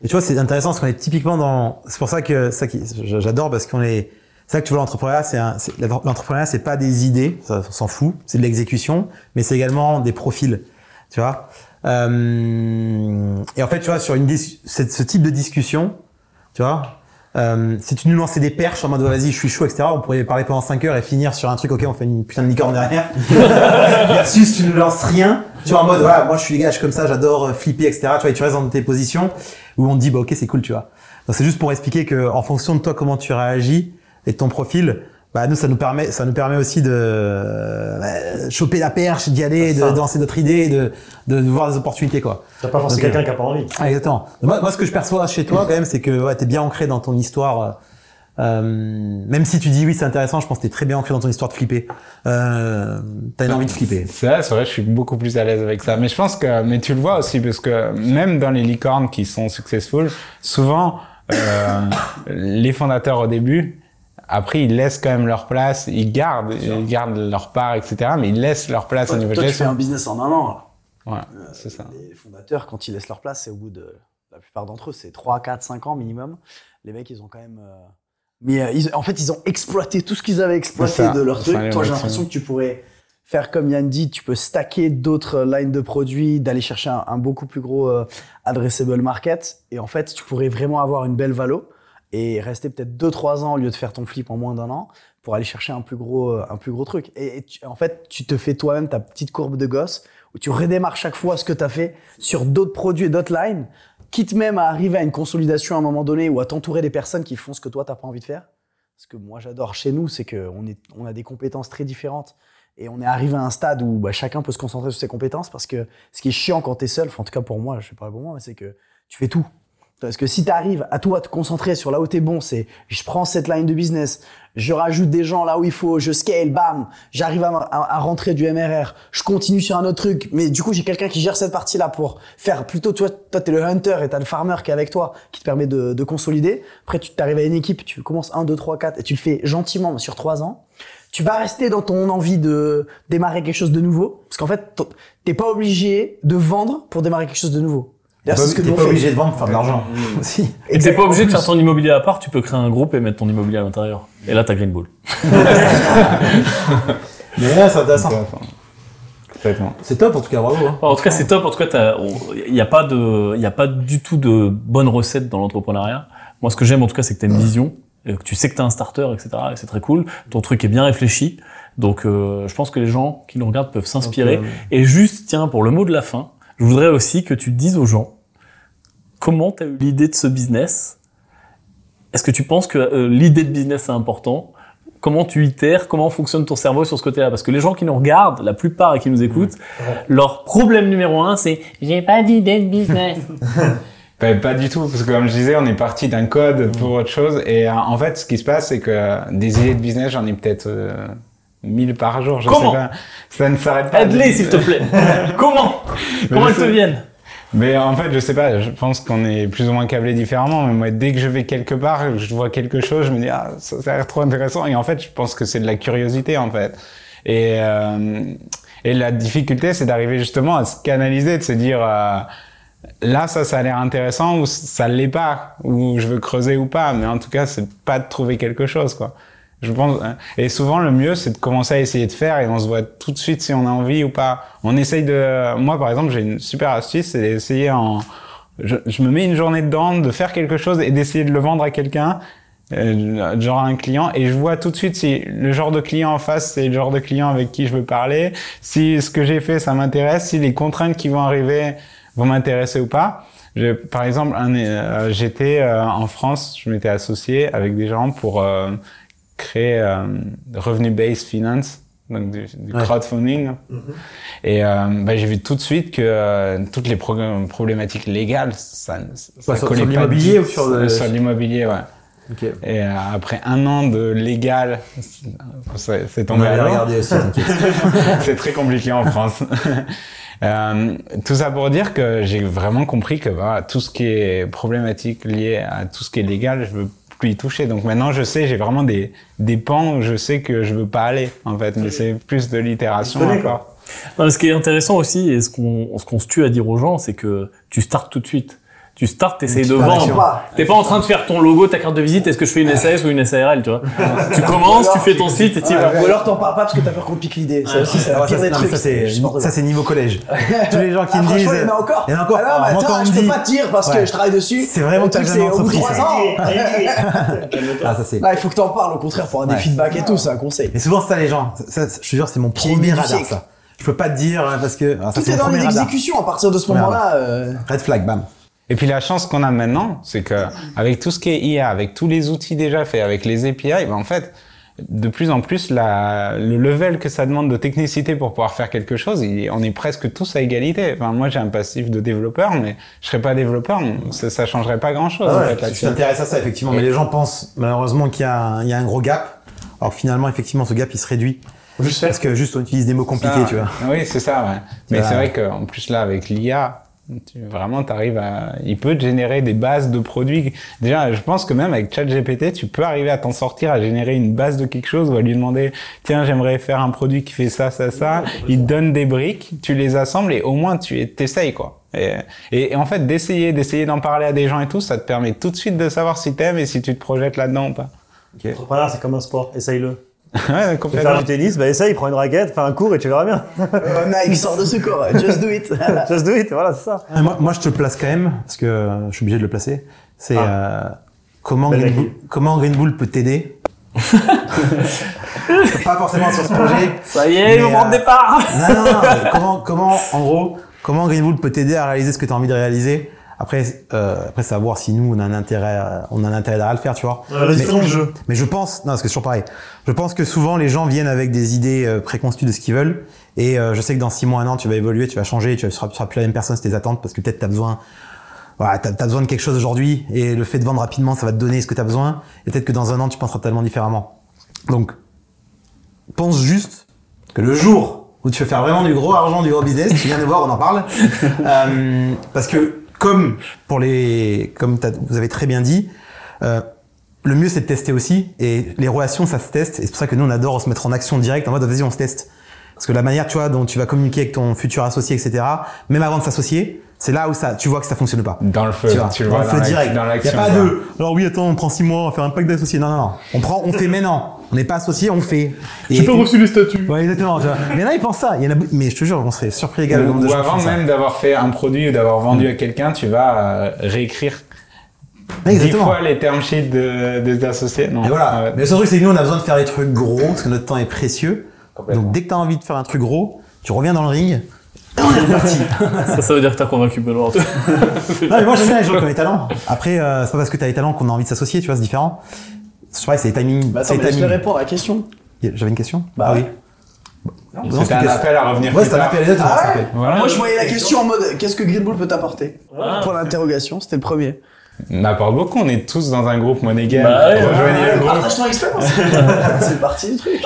Et tu vois, c'est intéressant parce qu'on est typiquement dans. C'est pour ça que ça qui, j'adore parce qu'on est. C'est ça que tu vois l'entrepreneuriat, c'est un- l'entrepreneuriat, c'est pas des idées, ça on s'en fout, c'est de l'exécution, mais c'est également des profils, tu vois. Euh, et en fait, tu vois, sur une ce type de discussion, tu vois, euh, si tu nous lançais des perches en mode vas-y, je suis chaud, etc., on pourrait parler pendant 5 heures et finir sur un truc, ok, on fait une putain de licorne derrière. Versus, tu ne lances rien, tu vois, en mode, voilà, moi je suis les gars, je suis comme ça, j'adore euh, flipper, etc., tu vois, et tu restes dans tes positions où on te dit, bah ok, c'est cool, tu vois. Donc c'est juste pour expliquer que en fonction de toi, comment tu réagis et de ton profil, bah nous, ça nous permet, ça nous permet aussi de euh, choper la perche, d'y aller, de, ça. de lancer d'autres idées, de, de, de voir des opportunités, quoi. T'as pas forcément quelqu'un qui a pas envie. Ah, exactement. Moi, moi, ce que je perçois chez toi, quand même, c'est que ouais, t'es bien ancré dans ton histoire. euh, euh, même si tu dis oui, c'est intéressant, je pense que t'es très bien ancré dans ton histoire de flipper. Euh, t'as une envie de flipper. C'est vrai, c'est vrai, je suis beaucoup plus à l'aise avec ça. Mais je pense que, mais tu le vois aussi, parce que même dans les licornes qui sont successful, souvent, euh, les fondateurs au début, après, ils laissent quand même leur place, ils gardent, ils gardent leur part, etc., mais ils laissent leur place au Toi, niveau de toi, tu fais gestion. un business en un an. Ouais, c'est ça. Les fondateurs, quand ils laissent leur place, c'est au bout de la plupart d'entre eux, c'est 3, 4, 5 ans minimum. les mecs, ils ont quand même. euh, Mais euh, ils- en fait, ils ont exploité tout ce qu'ils avaient exploité ça. de leur truc. Toi, j'ai l'impression que tu pourrais faire comme Yann dit, tu peux stacker d'autres euh, lines de produits, d'aller chercher un, un beaucoup plus gros euh, addressable market. Et en fait, tu pourrais vraiment avoir une belle valo et rester peut-être 2-3 ans au lieu de faire ton flip en moins d'un an pour aller chercher un plus gros, euh, un plus gros truc. Et, tu- en fait, tu te fais toi-même ta petite courbe de gosse où tu redémarres chaque fois ce que tu as fait sur d'autres produits et d'autres lines, quitte même à arriver à une consolidation à un moment donné ou à t'entourer des personnes qui font ce que toi, t'as pas envie de faire. Ce que moi, j'adore chez nous, c'est qu'on on a des compétences très différentes. Et on est arrivé à un stade où bah, chacun peut se concentrer sur ses compétences parce que ce qui est chiant quand t'es seul, enfin, en tout cas pour moi, je sais pas pour moi, mais c'est que tu fais tout. Parce que si tu arrives à toi te concentrer sur là où t'es bon, c'est je prends cette line de business, je rajoute des gens là où il faut, je scale, bam, j'arrive à, rentrer du MRR, je continue sur un autre truc, mais du coup j'ai quelqu'un qui gère cette partie-là pour faire plutôt, toi, toi t'es le hunter et t'as le farmer qui est avec toi, qui te permet de, de consolider. Après tu t'arrives à une équipe, tu commences 1, 2, 3, 4 et tu le fais gentiment sur 3 ans. Tu vas rester dans ton envie de démarrer quelque chose de nouveau, parce qu'en fait t'es pas obligé de vendre pour démarrer quelque chose de nouveau. D'ailleurs, c'est ce que t'es nous, on pas fait. obligé de vendre pour faire de l'argent aussi. Et t'es pas obligé de faire ton immobilier à part, tu peux créer un groupe et mettre ton immobilier à l'intérieur. Et là, t'as Green Bull. Mais là, c'est intéressant. Complètement. C'est top en tout cas, bravo. hein. En tout cas, c'est top. En tout cas, il n'y a pas de, il y a pas du tout de bonne recette dans l'entrepreneuriat. Moi, ce que j'aime, en tout cas, c'est que tu as une vision, que tu sais que tu as un starter, etc. Et c'est très cool. Ton truc est bien réfléchi. Donc, euh, je pense que les gens qui nous regardent peuvent s'inspirer. Donc, euh, Et juste, tiens, pour le mot de la fin, je voudrais aussi que tu dises aux gens comment tu as eu l'idée de ce business? Est-ce que tu penses que euh, l'idée de business est important? Comment tu itères? Comment fonctionne ton cerveau sur ce côté-là? Parce que les gens qui nous regardent, la plupart et qui nous écoutent, leur problème numéro un, c'est j'ai pas d'idée de business. Pas, pas du tout, parce que comme je disais, on est parti d'un code pour autre chose. Et euh, en fait, ce qui se passe, c'est que des idées de business, j'en ai peut-être euh, 1000 par jour. Je Comment sais pas. Ça ne s'arrête pas. Aide-les, s'il te plaît. Comment Comment elles te viennent? Mais en fait, je sais pas, je pense qu'on est plus ou moins câblés différemment. Mais moi, dès que je vais quelque part, je vois quelque chose, je me dis, ah, ça, a l'air trop intéressant. Et en fait, je pense que c'est de la curiosité, en fait. Et, euh, et la difficulté, c'est d'arriver justement à se canaliser, de se dire, euh, là, ça, ça a l'air intéressant, ou ça l'est pas, ou je veux creuser ou pas. Mais en tout cas, c'est pas de trouver quelque chose, quoi. Je pense, hein. et souvent le mieux c'est de commencer à essayer de faire et on se voit tout de suite si on a envie ou pas. On essaye de, moi par exemple j'ai une super astuce, c'est d'essayer en, je, me mets une journée dedans de faire quelque chose et d'essayer de le vendre à quelqu'un, euh, genre à un client et je vois tout de suite si le genre de client en face c'est le genre de client avec qui je veux parler, si ce que j'ai fait ça m'intéresse, si les contraintes qui vont arriver vont m'intéresser ou pas. Par exemple, euh, j'étais euh, en France, je m'étais associé avec des gens pour créer euh, revenu-based finance, donc du, du Ouais. crowdfunding. Et euh, bah, j'ai vu tout de suite que euh, toutes les pro- problématiques légales, ça, ça Quoi, sur- sur l'immobilier ou sur le- sur l'immobilier, ouais. Et euh, après un an de légal, c'est tombé à regarder aussi, c'est très compliqué en France. Tout ça pour dire que j'ai vraiment compris que voilà, tout ce qui est problématique lié à tout ce qui est légal, je veux plus y toucher. Donc maintenant, je sais, j'ai vraiment des, des pans où je sais que je veux pas aller, en fait. Mais c'est plus de l'itération encore. Non, mais ce qui est intéressant aussi, et ce qu'on ce qu'on se tue à dire aux gens, c'est que tu startes tout de suite. Tu startes, t'essayes de vendre. T'es pas en train de faire ton logo, ta carte de visite, est-ce que je fais une SAS ou une SARL, tu vois. tu commences, tu fais ton site et tu vas. Ou alors t'en parles pas parce que t'as peur qu'on te pique l'idée. Ça aussi, c'est la pire des trucs. ça, c'est, niveau collège. Tous les gens qui Ah, me disent. il y en a encore. Il y en a encore. Ah Alors, moi, attends, je peux pas dire parce que je travaille dessus. C'est vraiment que c'est au bout de entreprise. trois ans. Ah, ça c'est. Là, il faut que t'en parles au contraire pour avoir des feedbacks et tout, c'est un conseil. Mais souvent, c'est ça, les gens. Ça, je te jure, c'est mon premier radar, ça. Je peux pas te dire, hein, parce que. ah, Tout est dans exécutions à partir de ce moment-là. euh, Red flag, bam. Et puis la chance qu'on a maintenant, c'est que avec tout ce qui est IA, avec tous les outils déjà faits, avec les API, ben en fait, de plus en plus, la, le level que ça demande de technicité pour pouvoir faire quelque chose, il- on est presque tous à égalité. Enfin, moi, j'ai un passif de développeur, mais je serais pas développeur, ça, ça changerait pas grand-chose. Ah en ouais, fait, tu t'intéresses à ça, effectivement. Mais les gens pensent, malheureusement, qu'il y, a un- il y a un gros gap. Alors que finalement, effectivement, ce gap, il se réduit. Juste parce que juste on utilise des mots compliqués, Ça, tu vois. Oui, c'est ça, ouais. Mais c'est vrai qu'en plus là, avec l'IA, tu, vraiment, t'arrives à, il peut te générer des bases de produits. Déjà, je pense que même avec ChatGPT, tu peux arriver à t'en sortir, à générer une base de quelque chose ou à lui demander, tiens, j'aimerais faire un produit qui fait ça, ça, ça. Il te donne des briques, tu les assembles et au moins tu t'essayes, quoi. Et, et, et en fait, d'essayer, d'essayer d'en parler à des gens et tout, ça te permet tout de suite de savoir si t'aimes et si tu te projettes là-dedans ou pas. Entrepreneur, c'est comme un sport. Essaye-le. ouais, Tu veux faire complètement. du tennis, bah essaye, prends une raquette, fais un cours et tu verras bien. Euh, Nike sort de ce corps, just do it. Just do it, voilà, c'est ça. Ah, moi, moi, je te le place quand même, parce que euh, je suis obligé de le placer. C'est euh, comment, Green Bull, idée. comment Green Bull peut t'aider? pas forcément sur ce projet. Ça y est, ils vont prendre euh, des parts Non, non, non. mais comment, comment, en gros, comment Green Bull peut t'aider à réaliser ce que tu as envie de réaliser? Après, euh, après, c'est à voir si nous, on a un intérêt, euh, on a un intérêt à le faire, tu vois. Mais- jeu. Mais je pense, non, parce que c'est toujours pareil. Je pense que souvent les gens viennent avec des idées euh, préconçues de ce qu'ils veulent. Et euh, je sais que dans six mois, un an, tu vas évoluer, tu vas changer, tu ne seras, tu seras plus la même personne, c'est tes attentes, parce que peut-être tu as besoin, voilà, t'as, as besoin de quelque chose aujourd'hui, et le fait de vendre rapidement, ça va te donner ce que tu as besoin. Et peut-être que dans un an, tu penseras tellement différemment. Donc, pense juste que le jour où tu veux faire vraiment du gros argent, du gros business, tu viens nous voir, on en parle. Euh, parce que comme pour les, comme vous avez très bien dit, euh, le mieux c'est de tester aussi. Et les relations, ça se teste. Et c'est pour ça que nous on adore se mettre en action directe en mode vas-y on se teste. Parce que la manière, tu vois, dont tu vas communiquer avec ton futur associé, etc. Même avant de s'associer, c'est là où ça, tu vois que ça fonctionne pas. Dans le feu, Tu vois, tu le dans vois le feu direct. dans Il n'y a l'action. pas de. Alors oui, attends, on prend six mois, on fait un pack d'associés. Non, non, non. On prend, on fait maintenant. On n'est pas associé, on fait. Et- reçu les statuts. Ouais, exactement. Tu vois. Mais là, ils pensent ça. Il y en a, mais je te jure, on serait surpris également. Ou, ou avant même d'avoir fait un produit ou d'avoir vendu à quelqu'un, tu vas euh, réécrire dix Exactement. fois les term sheets de, des associés. Non. Et voilà. Mais le seul truc, c'est que nous, on a besoin de faire des trucs gros parce que notre temps est précieux. Donc, dès que tu as envie de faire un truc gros, tu reviens dans le ring. Et on est reparti. Ça, ça veut dire que t'as convaincu Benoît. non, mais moi, j'aime bien les gens qui ont des talents. Après, euh, c'est pas parce que tu as des talents qu'on a envie de s'associer, tu vois, c'est différent. C'est pareil, c'est les timings. Bah, c'est attends, les mais laisse-le timings. répondre à la question. J'avais une question Bah Ah oui. C'était c'est un appel à revenir Ouais, plus c'est un tard. appel, exactement, Ah ouais. Voilà. Moi, je voyais la question en mode qu'est-ce que Green Bull peut t'apporter Ah. Pour l'interrogation, c'était le premier. On apporte beaucoup, on est tous dans un groupe Money Game. Bah ouais. Rejoignez le groupe. Partage ton expérience. c'est parti du truc.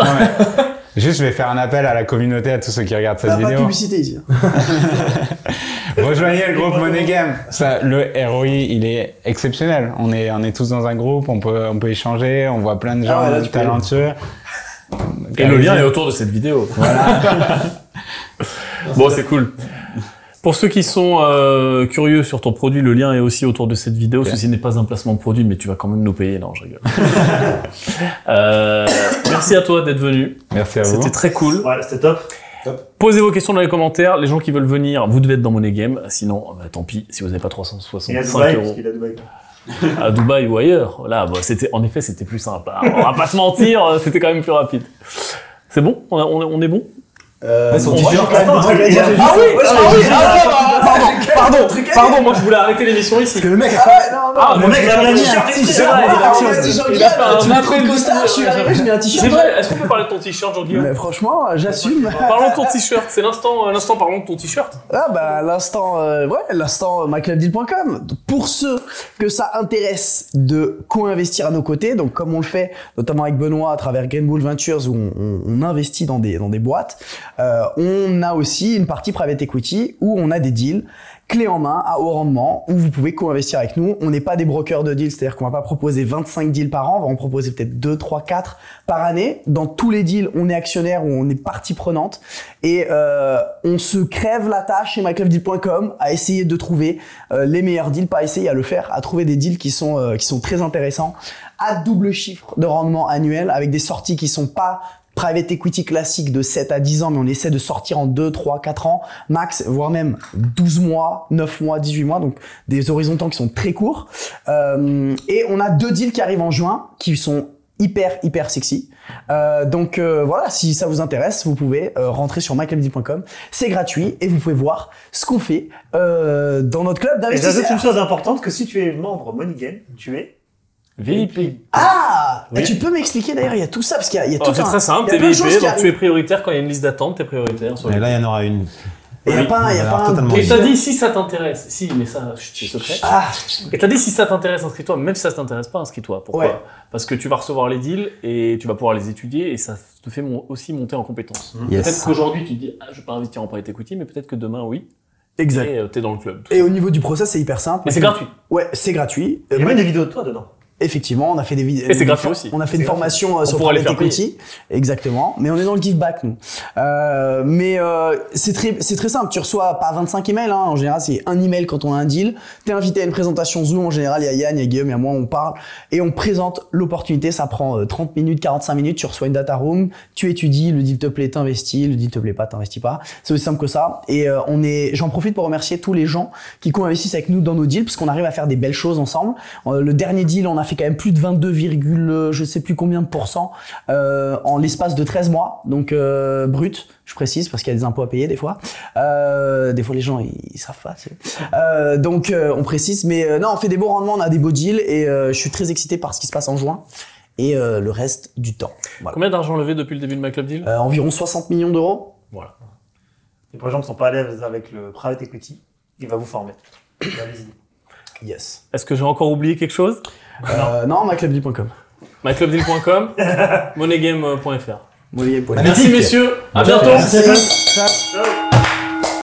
Juste, je vais faire un appel à la communauté, à tous ceux qui regardent cette T'as pas de vidéo. publicité ici. Rejoignez le groupe Money Game. Ça, le ROI, il est exceptionnel. On est, on est tous dans un groupe, on peut, on peut échanger, on voit plein de gens Ah ouais, là, tu peux- talentueux. Et le lien est autour de cette vidéo. bon, c'est cool. Pour ceux qui sont euh, curieux sur ton produit, le lien est aussi autour de cette vidéo. Ceci n'est pas un placement de produit, mais tu vas quand même nous payer. Non, je rigole. Euh, merci à toi d'être venu. Merci à vous. C'était très cool. Ouais, c'était top. Posez vos questions dans les commentaires. Les gens qui veulent venir, vous devez être dans Money Game. Sinon, bah, tant pis si vous n'avez pas Il est à 365 Dubaï, parce euros qu'il est à Dubaï. à Dubaï ou ailleurs. Là, bah, c'était, en effet, c'était plus simple. hein. On va pas se mentir, euh, c'était quand même plus rapide. C'est bon? On, a- on est- on est bon? Ouais, son on t-shirt, va- quand même, Attends, des trucs- il y a- Ah Ah oui, ah oui, j'ai- ah, j'ai- pardon, pardon, moi je voulais arrêter l'émission ici. Parce que le mec, Ah ouais, non, non. Ah, Le moi, mec, a mis un c'est t-shirt, vrai, il a a fait un a fait costard, je suis arrivé, je mets un C'est t-shirt. vrai, est-ce qu'on peut parler de ton t-shirt, Jean-Guillaume franchement, j'assume. Parlons de ton t-shirt, c'est l'instant, euh, l'instant parlons de ton t-shirt. Ah bah l'instant euh, ouais l'instant euh, myclubdeal.com pour ceux que ça intéresse de co-investir à nos côtés donc comme on le fait notamment avec Benoît à travers Green Bull Ventures où on, on- on investit dans des dans des boîtes euh, on a aussi une partie private equity où on a des deals clés en main à haut rendement où vous pouvez co-investir avec nous. On n'est pas des brokers de deals, c'est-à-dire qu'on va pas proposer 25 deals par an, on va en proposer peut-être 2, 3, 4 par année. Dans tous les deals, on est actionnaire ou on est partie prenante et euh, on se crève la tâche chez myclubdeal.com à essayer de trouver euh, les meilleurs deals, pas essayer à le faire, à trouver des deals qui sont euh, qui sont très intéressants à double chiffre de rendement annuel avec des sorties qui sont pas private equity classique de 7 à 10 ans, mais on essaie de sortir en 2, 3, 4 ans, max, voire même 12 mois, 9 mois, 18 mois, donc des horizons temps qui sont très courts. Euh, et on a deux deals qui arrivent en juin, qui sont hyper, hyper sexy. Euh, donc euh, voilà, si ça vous intéresse, vous pouvez euh, rentrer sur myclubdeal.com. C'est gratuit et vous pouvez voir ce qu'on fait euh, dans notre club Et j'ajoute d'investisseurs. une chose importante, que si tu es membre Money Game, tu es VIP. Ah Oui. Et Tu peux m'expliquer d'ailleurs, il y a tout ça, parce qu'il y a, il y a Oh, tout c'est un- très simple, t'es VIP, donc tu es prioritaire quand il y a une liste d'attente, t'es prioritaire sur Et là, il y en aura une. Et il y a pas, un- il y a pas un totalement. Et Oui. t'as dit si ça t'intéresse. Si, mais ça, c'est secret. Ah, Et t'as dit si ça t'intéresse, inscris-toi. Même si ça t'intéresse pas, inscris-toi. Pourquoi Ouais. Parce que tu vas recevoir les deals et tu vas pouvoir les étudier et ça te fait mon- aussi monter en compétences. Yes. Peut-être qu'aujourd'hui tu te dis, ah, je vais pas investir en private equity, mais peut-être que demain, oui. exact. Et euh, t'es dans le club. Et au niveau du process, c'est hyper simple. Mais c'est gratuit. Ouais, c'est gratuit. Il y a même des vidéos de toi dedans. Effectivement, on a fait des vidéos. Et c'est gratuit aussi. On a fait une formation euh, sur Private Equity. Exactement. Mais on est dans le give back, nous. Euh, mais euh, c'est très, c'est très simple. Tu reçois pas 25 emails. Hein. En général, c'est un email quand on a un deal. T'es invité à une présentation Zoom. En général, il y a Yann, il y a Guillaume, il y a moi. On parle et on présente l'opportunité. Ça prend euh, 30 minutes, 45 minutes. Tu reçois une data room. Tu étudies. Le deal te plaît, t'investis. Le deal te plaît pas, t'investis pas. C'est aussi simple que ça. Et euh, on est. J'en profite pour remercier tous les gens qui co-investissent avec nous dans nos deals parce qu'on arrive à faire des belles choses ensemble. Le dernier deal, on a fait quand même plus de 22, euh, je sais plus combien de pourcents euh, en l'espace de 13 mois. Donc euh, brut, je précise parce qu'il y a des impôts à payer des fois. Euh, des fois les gens ils, ils savent pas. Euh, donc euh, on précise, mais euh, non, on fait des beaux rendements, on a des beaux deals et euh, je suis très excité par ce qui se passe en juin et euh, le reste du temps. Voilà. Combien d'argent levé depuis le début de My Club Deal? Euh, environ 60 millions d'euros. Voilà. Et pour les gens qui sont pas à l'aise avec le private equity, il va vous former. Yes. Est-ce que j'ai encore oublié quelque chose? Euh, non, myclubdeal.com. myclubdeal.com, moneygame.fr. Moyen.fr. Merci messieurs, à bientôt. Merci. Ciao.